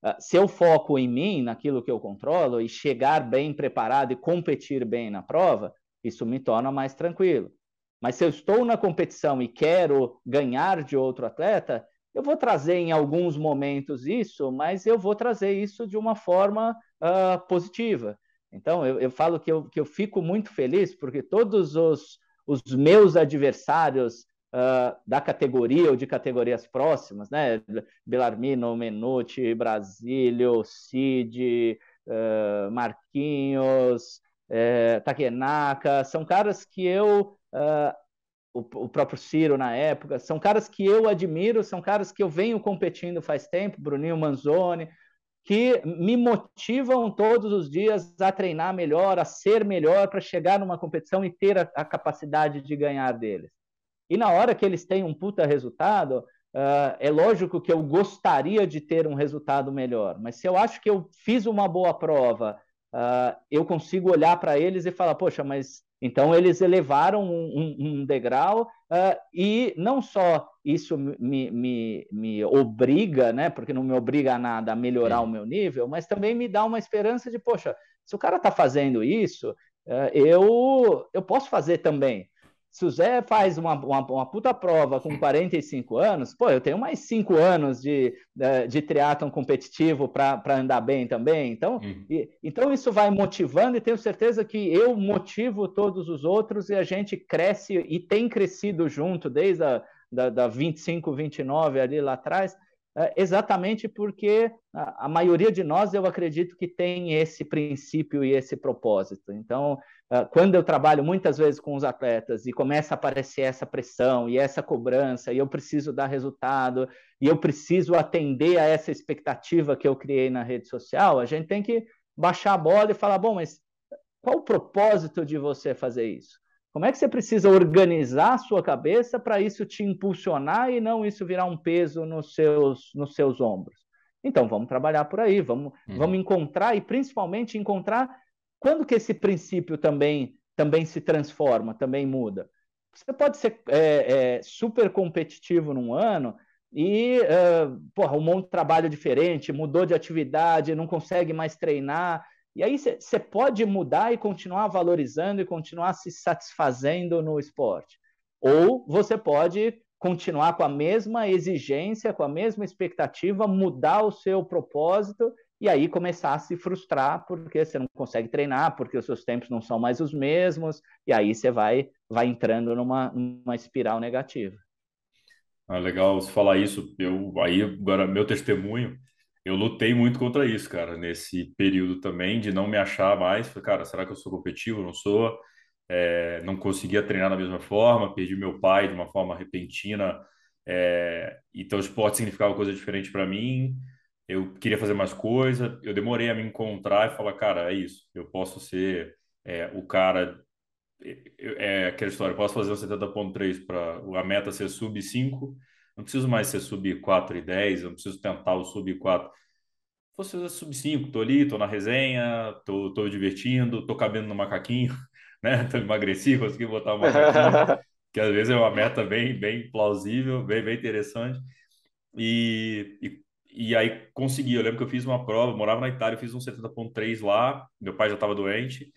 Eh, se eu foco em mim, naquilo que eu controlo, e chegar bem preparado e competir bem na prova, isso me torna mais tranquilo. Mas se eu estou na competição e quero ganhar de outro atleta, eu vou trazer em alguns momentos isso, mas eu vou trazer isso de uma forma uh, positiva. Então, eu, eu falo que eu, que eu fico muito feliz porque todos os, os meus adversários uh, da categoria ou de categorias próximas, né? Belarmino, Menucci, Brasílio, Cid, uh, Marquinhos, uh, Takenaka, são caras que eu uh, o, o, próprio Ciro na época, são caras que eu admiro, são caras que eu venho competindo faz tempo, Bruninho Manzoni, que me motivam todos os dias a treinar melhor, a ser melhor, para chegar numa competição e ter a, a, capacidade de ganhar deles. E na hora que eles têm um puta resultado, uh, é lógico que eu gostaria de ter um resultado melhor, mas se eu acho que eu fiz uma boa prova, uh, eu consigo olhar para eles e falar, poxa, mas então, eles elevaram um, um degrau uh, e não só isso me, me, me, obriga, né, porque não me obriga a nada a melhorar o meu nível, mas também me dá uma esperança de, poxa, se o cara está fazendo isso, uh, eu, eu posso fazer também. Se o Zé faz uma, uma, uma, puta prova com 45 anos, pô, eu tenho mais 5 anos de, de, de triatlon competitivo para andar bem também. Então, uhum. e, então, isso vai motivando e tenho certeza que eu motivo todos os outros e a gente cresce e tem crescido junto desde a da, da 25, 29 ali lá atrás, exatamente porque a, maioria de nós, eu acredito que tem esse princípio e esse propósito. Então, uh, quando eu trabalho muitas vezes com os atletas e começa a aparecer essa pressão e essa cobrança, e eu preciso dar resultado, e eu preciso atender a essa expectativa que eu criei na rede social, a gente tem que baixar a bola e falar: bom, mas qual o propósito de você fazer isso? Como é que você precisa organizar a sua cabeça para isso te impulsionar e não isso virar um peso nos seus, nos seus ombros? Então, vamos trabalhar por aí, vamos, uhum. vamos encontrar e principalmente encontrar quando que esse princípio também, também se transforma, também muda. Você pode ser é, é, super competitivo num ano e uh, porra, um monte de trabalho diferente, mudou de atividade, não consegue mais treinar, e aí você pode mudar e continuar valorizando e continuar se satisfazendo no esporte. Ou você pode continuar com a mesma exigência, com a mesma expectativa, mudar o seu propósito e aí começar a se frustrar porque você não consegue treinar, porque os seus tempos não são mais os mesmos, e aí você vai, vai entrando numa, numa espiral negativa. Ah, legal você falar isso. Eu aí agora meu testemunho eu lutei muito contra isso, cara, nesse período também, de não me achar mais. Falei, cara, será que eu sou competitivo? Não sou. É, não conseguia treinar da mesma forma, perdi meu pai de uma forma repentina. É, então, o esporte significava coisa diferente para mim. Eu queria fazer mais coisa. Eu demorei a me encontrar e falar, cara, é isso. Eu posso ser é, o cara é, aquela história, posso fazer um 70.3 para a meta ser sub 5, não preciso mais ser sub 4 e 10, não preciso tentar o sub 4. Vou ser sub 5, tô ali, tô na resenha, tô, tô divertindo, tô cabendo no macaquinho, né? Tô emagreci, consegui botar um macaquinho, que às vezes é uma meta bem, bem plausível, bem, bem interessante. E, e, e aí consegui, eu lembro que eu fiz uma prova, morava na Itália, eu fiz um 70.3 lá, meu pai já estava doente,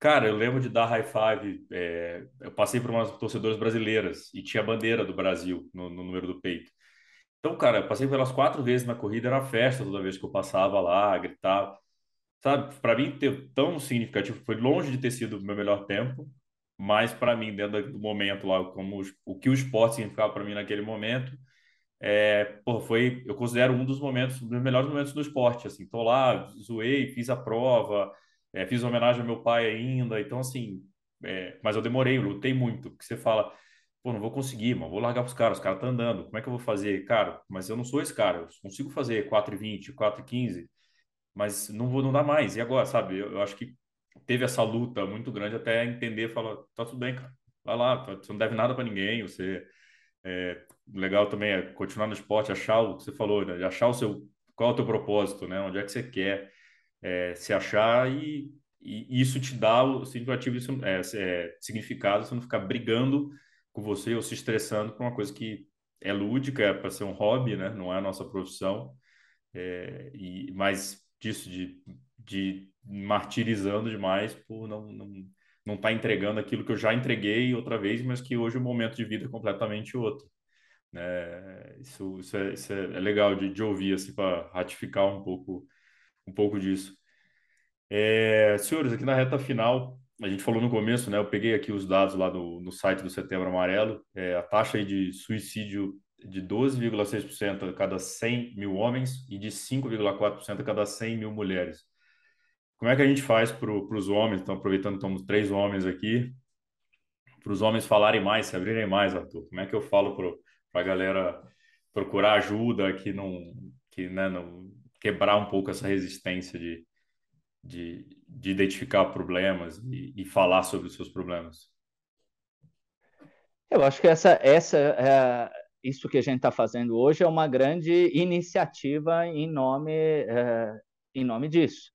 Cara, eu lembro de dar high five. É, eu passei por umas torcedoras brasileiras e tinha a bandeira do Brasil no, no, número do peito. Então, cara, eu passei pelas quatro vezes na corrida, era festa toda vez que eu passava lá, gritava. Sabe, para mim, ter tão significativo, foi longe de ter sido o meu melhor tempo, mas para mim, dentro do momento lá, como o que o esporte significava para mim naquele momento, é, pô, foi, eu considero um dos momentos, um dos melhores momentos do esporte. Assim, tô lá, zoei, fiz a prova é, fiz homenagem ao meu pai ainda, então assim, é, mas eu demorei, eu lutei muito, porque você fala, pô, não vou conseguir, mano, vou largar para os caras, os caras estão tá andando, como é que eu vou fazer? Cara, mas eu não sou esse cara, eu consigo fazer 4,20, 4,15, mas não vou, não dá mais, e agora, sabe? Eu, eu, acho que teve essa luta muito grande até entender, falar, tá tudo bem, cara, vai lá, tá, você não deve nada para ninguém, você... É, legal também é continuar no esporte, achar o que você falou, né? achar o seu, qual é o teu propósito, né? Onde é que você quer é, se achar e, e, isso te dá o significativo, é, é, significado, você não ficar brigando com você ou se estressando por uma coisa que é lúdica, é para ser um hobby, né? Não é a nossa profissão. É, e mais disso de, de martirizando demais por não não não estar tá entregando aquilo que eu já entreguei outra vez, mas que hoje o momento de vida é completamente outro. né isso, isso, é, isso é, é legal de, de ouvir assim para ratificar um pouco um pouco disso. É, senhores, aqui na reta final, a gente falou no começo, né? Eu peguei aqui os dados lá no, no site do Setembro Amarelo, é, a taxa de suicídio de 12,6% a cada 100 mil homens e de 5,4% a cada 100 mil mulheres. Como é que a gente faz para os homens? Então, aproveitando estamos três homens aqui, para os homens falarem mais, se abrirem mais, Arthur. Como é que eu falo para a galera procurar ajuda, que não, que né, não quebrar um pouco essa resistência de, de, de identificar problemas e, e, falar sobre os seus problemas? Eu acho que essa, essa é, isso que a gente está fazendo hoje é uma grande iniciativa em nome, é, em nome disso,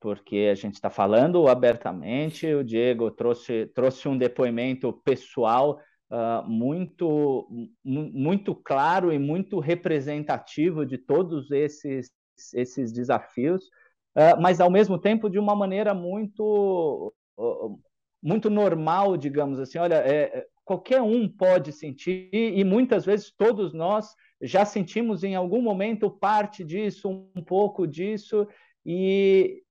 porque a gente está falando abertamente. O Diego trouxe, trouxe um depoimento pessoal Uh, muito, muito claro e muito representativo de todos esses esses desafios, uh, mas ao mesmo tempo de uma maneira muito muito normal, digamos assim. Olha, é, é, qualquer um pode sentir e muitas vezes todos nós já sentimos em algum momento parte disso, um pouco disso e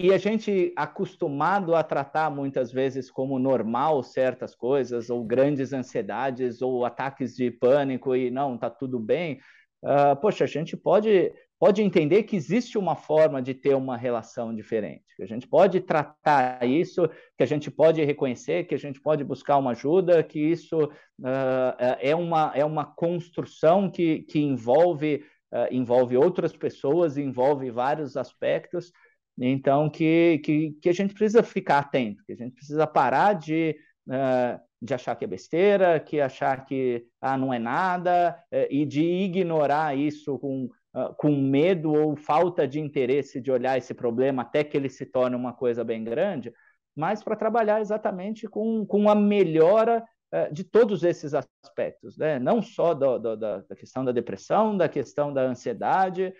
e a gente acostumado a tratar muitas vezes como normal certas coisas, ou grandes ansiedades, ou ataques de pânico, e não, tá tudo bem uh, poxa, a gente pode, pode entender que existe uma forma de ter uma relação diferente, que a gente pode tratar isso, que a gente pode reconhecer, que a gente pode buscar uma ajuda, que isso uh, é, uma, é uma construção que, que envolve, uh, envolve outras pessoas, envolve vários aspectos. Então, que, que, que a gente precisa ficar atento, que a gente precisa parar de uh, de achar que é besteira, que achar que ah, não é nada, eh, e de ignorar isso com, uh, com medo ou falta de interesse de olhar esse problema até que ele se torne uma coisa bem grande, mas para trabalhar exatamente com, com a melhora uh, de todos esses aspectos, né? não só do, do, da, da questão da depressão, da questão da ansiedade, é,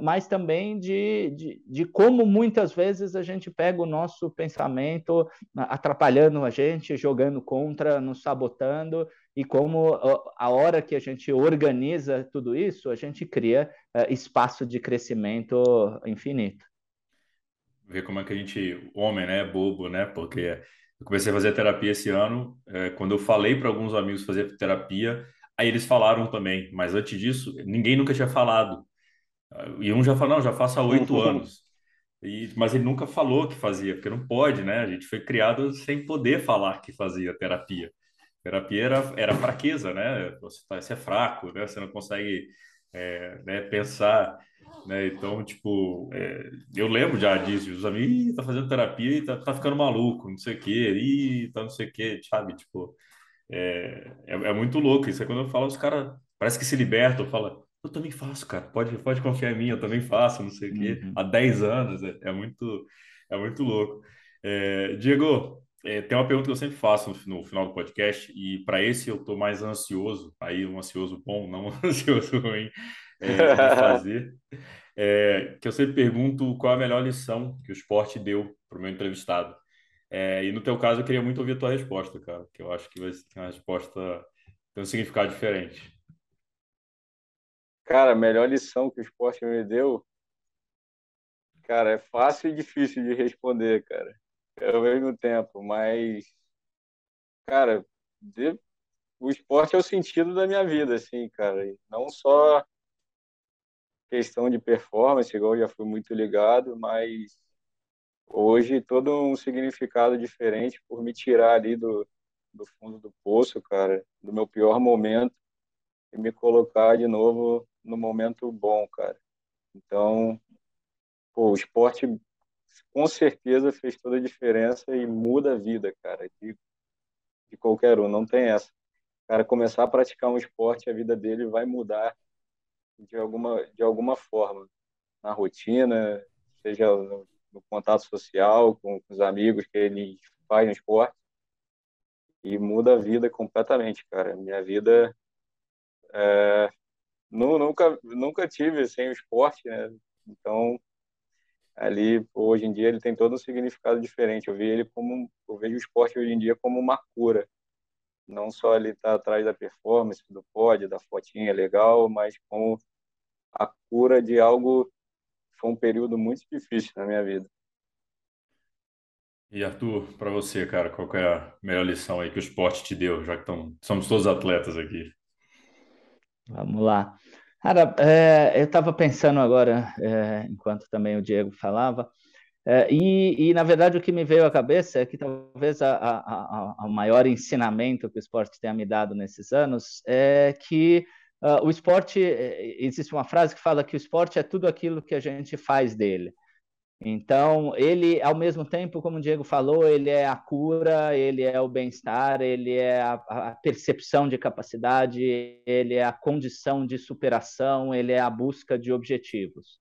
mas também de, de, de, como muitas vezes a gente pega o nosso pensamento atrapalhando a gente, jogando contra, nos sabotando, e como a hora que a gente organiza tudo isso, a gente cria é, espaço de crescimento infinito. Ver como é que a gente, homem, né, é bobo, né? Porque eu comecei a fazer terapia esse ano, é, quando eu falei para alguns amigos fazer terapia, aí eles falaram também, mas antes disso, ninguém nunca tinha falado. E um já falou, não, já faço há oito anos. E, mas ele nunca falou que fazia, porque não pode, né? A gente foi criado sem poder falar que fazia terapia. Terapia era, era fraqueza, né? Você, tá, você é fraco, né? Você não consegue é, né, pensar, né? Então, tipo, é, eu lembro já disso, os amigos, tá fazendo terapia e tá, tá ficando maluco, não sei o quê, e tá não sei o quê, sabe? Tipo, é, é, é muito louco isso. É quando eu falo, os caras parece que se libertam, fala, eu também faço, cara, pode, pode confiar em mim, eu também faço, não sei o quê, Uhum. há 10 anos, é, é muito, é muito louco. É, Diego, é, tem uma pergunta que eu sempre faço no, no final do podcast, e para esse eu tô mais ansioso, aí um ansioso bom, não um ansioso ruim, é, de fazer, é, que eu sempre pergunto qual a melhor lição que o esporte deu para o meu entrevistado. É, e no teu caso, eu queria muito ouvir a tua resposta, cara, que eu acho que vai ser uma resposta tem um significado diferente. Cara, a melhor lição que o esporte me deu, cara, é fácil e difícil de responder, cara, ao mesmo tempo, mas, cara, de- o esporte é o sentido da minha vida, assim, cara, e não só questão de performance, igual eu já fui muito ligado, mas hoje todo um significado diferente por me tirar ali do, do fundo do poço, cara, do meu pior momento e me colocar de novo no momento bom, cara. Então, pô, o esporte com certeza fez toda a diferença e muda a vida, cara, de, de qualquer um, não tem essa. O cara começar a praticar um esporte, a vida dele vai mudar de alguma, de alguma forma, na rotina, seja no, no contato social, com, com os amigos que ele faz no esporte, e muda a vida completamente, cara. Minha vida nu- nunca, nunca tive sem o esporte, né? Então, ali, hoje em dia, ele tem todo um significado diferente. Eu vejo ele como, eu vejo o esporte hoje em dia como uma cura. Não só ele estar atrás da performance, do pódio, da fotinha legal, mas como a cura de algo foi um período muito difícil na minha vida. E Arthur, para você, cara, qual é a melhor lição aí que o esporte te deu, já que tão, somos todos atletas aqui? Vamos lá. Cara, é, eu estava pensando agora, é, enquanto também o Diego falava, é, e, e, na verdade o que me veio à cabeça é que talvez a, maior ensinamento que o esporte tenha me dado nesses anos é que uh, o esporte, existe uma frase que fala que o esporte é tudo aquilo que a gente faz dele. Então, ele, ao mesmo tempo, como o Diego falou, ele é a cura, ele é o bem-estar, ele é a, a, percepção de capacidade, ele é a condição de superação, ele é a busca de objetivos.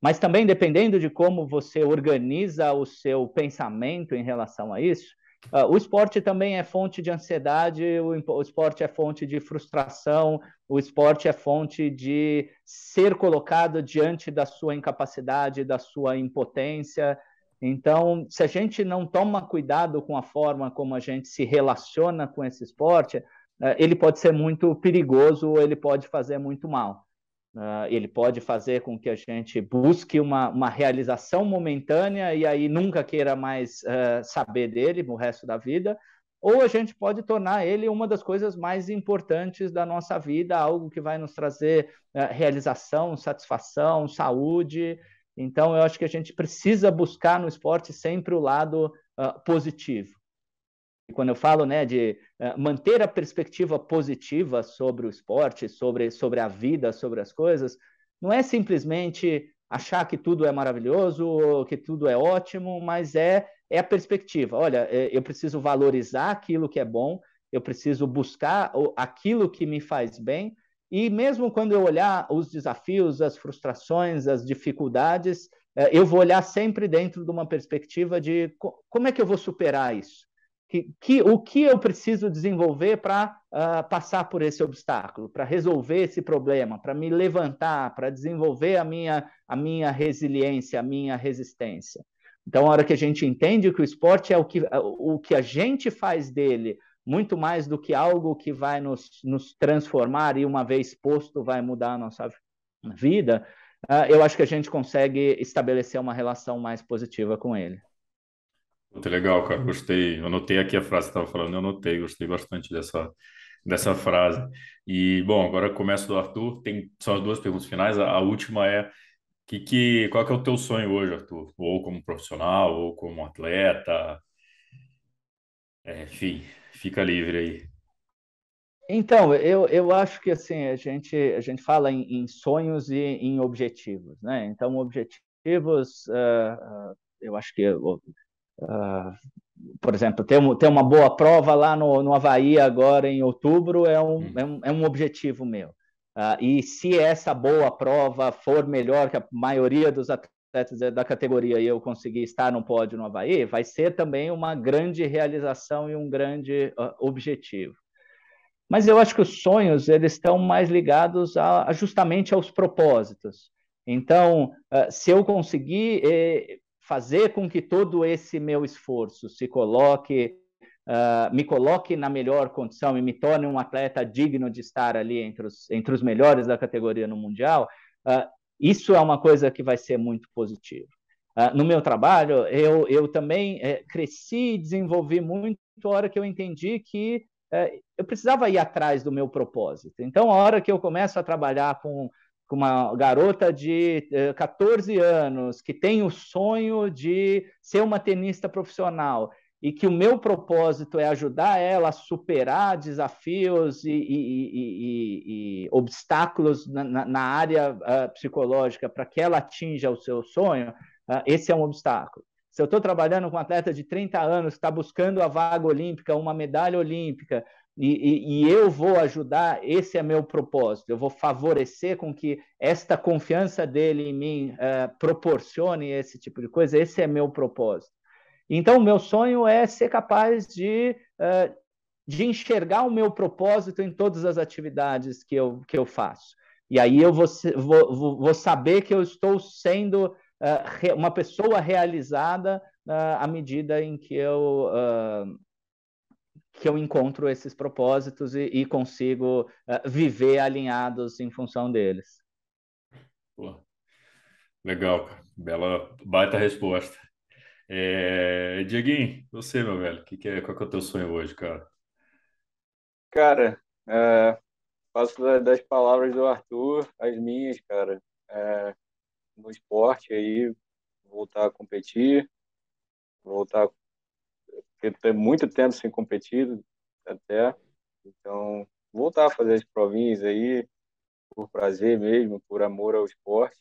Mas também, dependendo de como você organiza o seu pensamento em relação a isso, Uh, o esporte também é fonte de ansiedade, o, o, esporte é fonte de frustração, o esporte é fonte de ser colocado diante da sua incapacidade, da sua impotência. Então, se a gente não toma cuidado com a forma como a gente se relaciona com esse esporte, uh, ele pode ser muito perigoso ele pode fazer muito mal. Uh, ele pode fazer com que a gente busque uma, uma realização momentânea e aí nunca queira mais uh, saber dele no resto da vida, ou a gente pode tornar ele uma das coisas mais importantes da nossa vida, algo que vai nos trazer uh, realização, satisfação, saúde. Então, eu acho que a gente precisa buscar no esporte sempre o lado positivo quando eu falo né, de uh, manter a perspectiva positiva sobre o esporte, sobre, sobre a vida, sobre as coisas, não é simplesmente achar que tudo é maravilhoso, que tudo é ótimo, mas é, é a perspectiva. Olha, é, eu preciso valorizar aquilo que é bom, eu preciso buscar aquilo que me faz bem, e mesmo quando eu olhar os desafios, as frustrações, as dificuldades, eu vou olhar sempre dentro de uma perspectiva de como é que eu vou superar isso que, que, o que eu preciso desenvolver para uh, passar por esse obstáculo, para resolver esse problema, para me levantar, para desenvolver a minha, a minha resiliência, a minha resistência. Então, a hora que a gente entende que o esporte é o que, o que a gente faz dele, muito mais do que algo que vai nos, nos transformar e, uma vez posto, vai mudar a nossa vida, uh, eu acho que a gente consegue estabelecer uma relação mais positiva com ele. Muito legal, cara. Gostei. Eu anotei aqui a frase que estava falando, eu anotei, gostei bastante dessa, dessa frase. E, bom, agora começo do Arthur. Tem, são as duas perguntas finais. A, a última é que, que, qual que é o teu sonho hoje, Arthur? Ou como profissional, ou como atleta? É, enfim, fica livre aí. Então, eu, eu acho que assim a gente a gente fala em, em sonhos e em objetivos, né? Então, objetivos, uh, uh, eu acho que uh, por exemplo, ter, ter uma boa prova lá no, no Havaí agora em outubro é um, hum. é um, é um objetivo meu. Uh, e se essa boa prova for melhor que a maioria dos atletas da categoria e eu conseguir estar no pódio no Havaí, vai ser também uma grande realização e um grande uh, objetivo. Mas eu acho que os sonhos eles estão mais ligados a, justamente aos propósitos. Então, se eu conseguir eh, fazer com que todo esse meu esforço se coloque, uh, me coloque na melhor condição e me torne um atleta digno de estar ali entre os, entre os melhores da categoria no Mundial, uh, isso é uma coisa que vai ser muito positiva. Uh, no meu trabalho, eu, eu também eh, cresci e desenvolvi muito a hora que eu entendi que eh, eu precisava ir atrás do meu propósito. Então, a hora que eu começo a trabalhar com com uma garota de 14 eh, anos que tem o sonho de ser uma tenista profissional e que o meu propósito é ajudar ela a superar desafios e, e, e, e obstáculos na, na área uh, psicológica para que ela atinja o seu sonho, uh, esse é um obstáculo. Se eu estou trabalhando com um atleta de 30 anos que está buscando a vaga olímpica, uma medalha olímpica, e, e, e, eu vou ajudar, esse é meu propósito, eu vou favorecer com que esta confiança dele em mim uh, proporcione esse tipo de coisa, esse é meu propósito. Então, meu sonho é ser capaz de, uh, de enxergar o meu propósito em todas as atividades que eu, que eu faço. E aí eu vou, vou, vou saber que eu estou sendo uh, uma pessoa realizada à medida em que eu que eu encontro esses propósitos e, e consigo uh, viver alinhados em função deles. Pô, legal, cara. Bela, baita resposta. É... Dieguinho, você, meu velho, que que é, qual que é o teu sonho hoje, cara? Cara, é, faço das palavras do Arthur as minhas, cara. É, no esporte aí, voltar a competir, voltar porque tem muito tempo sem competir até. Então, voltar a fazer as provinhas aí, por prazer mesmo, por amor ao esporte.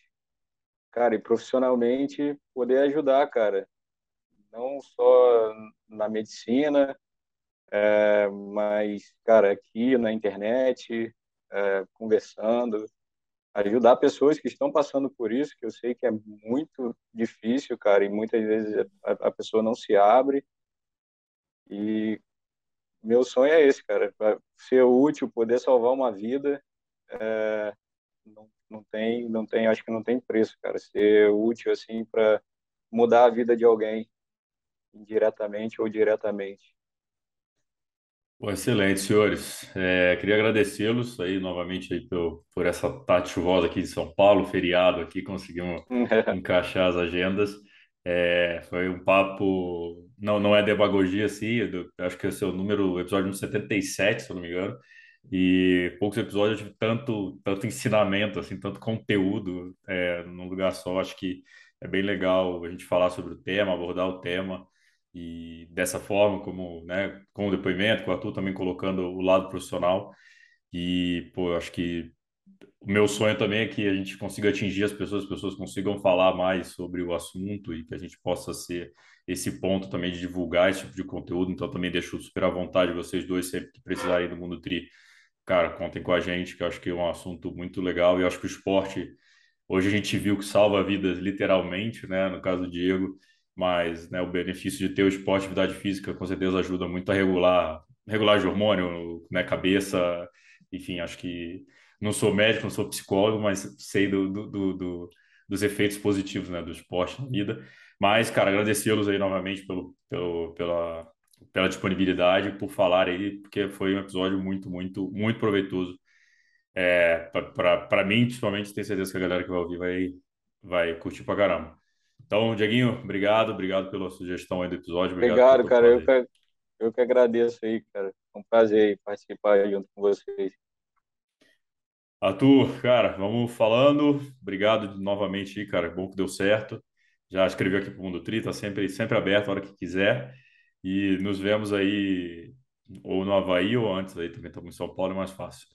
Cara, e profissionalmente poder ajudar, cara. Não só na medicina, é, mas, cara, aqui na internet, é, conversando, ajudar pessoas que estão passando por isso, que eu sei que é muito difícil, cara, e muitas vezes a, a pessoa não se abre e meu sonho é esse, cara, ser útil, poder salvar uma vida, é, não, não tem, não tem, acho que não tem preço, cara, ser útil assim para mudar a vida de alguém, indiretamente ou diretamente. Bom, excelente, senhores. É, queria agradecê-los aí novamente aí por, por essa tarde chuvosa aqui de São Paulo, feriado aqui, conseguimos encaixar as agendas. É, foi um papo, não, não é demagogia, assim, eu, acho que esse é o número, episódio 77, se eu não me engano, e poucos episódios eu tive tanto, tanto ensinamento, assim, tanto conteúdo é, num lugar só, acho que é bem legal a gente falar sobre o tema, abordar o tema, e dessa forma, como, né, com o depoimento, com o Arthur também colocando o lado profissional, e, pô, acho que o meu sonho também é que a gente consiga atingir as pessoas, as pessoas consigam falar mais sobre o assunto e que a gente possa ser esse ponto também de divulgar esse tipo de conteúdo. Então, também deixo super à vontade vocês dois, sempre que precisarem do Mundo Tri, cara, contem com a gente, que eu acho que é um assunto muito legal e eu acho que o esporte, hoje a gente viu que salva vidas literalmente, né, no caso do Diego, mas né, o benefício de ter o esporte, atividade física, com certeza ajuda muito a regular, regular de hormônio, né, cabeça, enfim, acho que não sou médico, não sou psicólogo, mas sei do, do, do, dos efeitos positivos né, do esporte na vida. Mas, cara, agradecê-los aí novamente pelo, pelo, pela, pela disponibilidade, por falar aí, porque foi um episódio muito, muito, muito proveitoso. É, para mim, principalmente, tenho certeza que a galera que vai ouvir vai, vai curtir pra caramba. Então, Dieguinho, obrigado, obrigado pela sugestão aí do episódio. Obrigado, obrigado cara. Eu que, eu que agradeço aí, cara. É um prazer participar junto com vocês. Arthur, cara, vamos falando. Obrigado novamente aí, cara. Bom que deu certo. Já escreveu aqui para o Mundo Tri, tá sempre, sempre aberto a hora que quiser. E nos vemos aí Ou no Havaí ou antes aí também estamos em São Paulo, é mais fácil.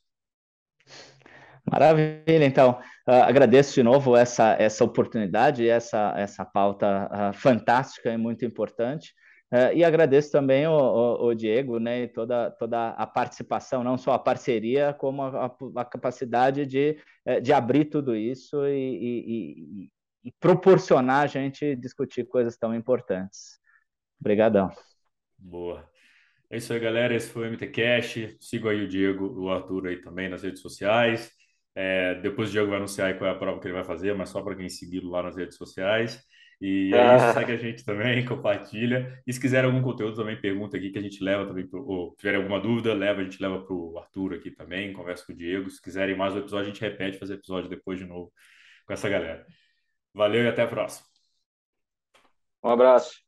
Maravilha, então. Uh, agradeço de novo essa, essa oportunidade, essa, essa pauta uh, fantástica e muito importante. Uh, e agradeço também o, o, o, Diego né, e toda, toda a participação, não só a parceria, como a, a capacidade de, eh, de abrir tudo isso e, proporcionar a gente discutir coisas tão importantes. Obrigadão. Boa. É isso aí, galera. Esse foi o MT Cash. Siga aí o Diego, o Arthur aí também nas redes sociais. É, depois o Diego vai anunciar qual é a prova que ele vai fazer, mas só para quem segui-lo lá nas redes sociais. E é isso, segue a gente também, compartilha. E se quiser algum conteúdo também, pergunta aqui que a gente leva também, pro, ou tiver alguma dúvida, leva, a gente leva para o Arthur aqui também, conversa com o Diego. Se quiserem mais um episódio, a gente repete, fazer episódio depois de novo com essa galera. Valeu e até a próxima. Um abraço.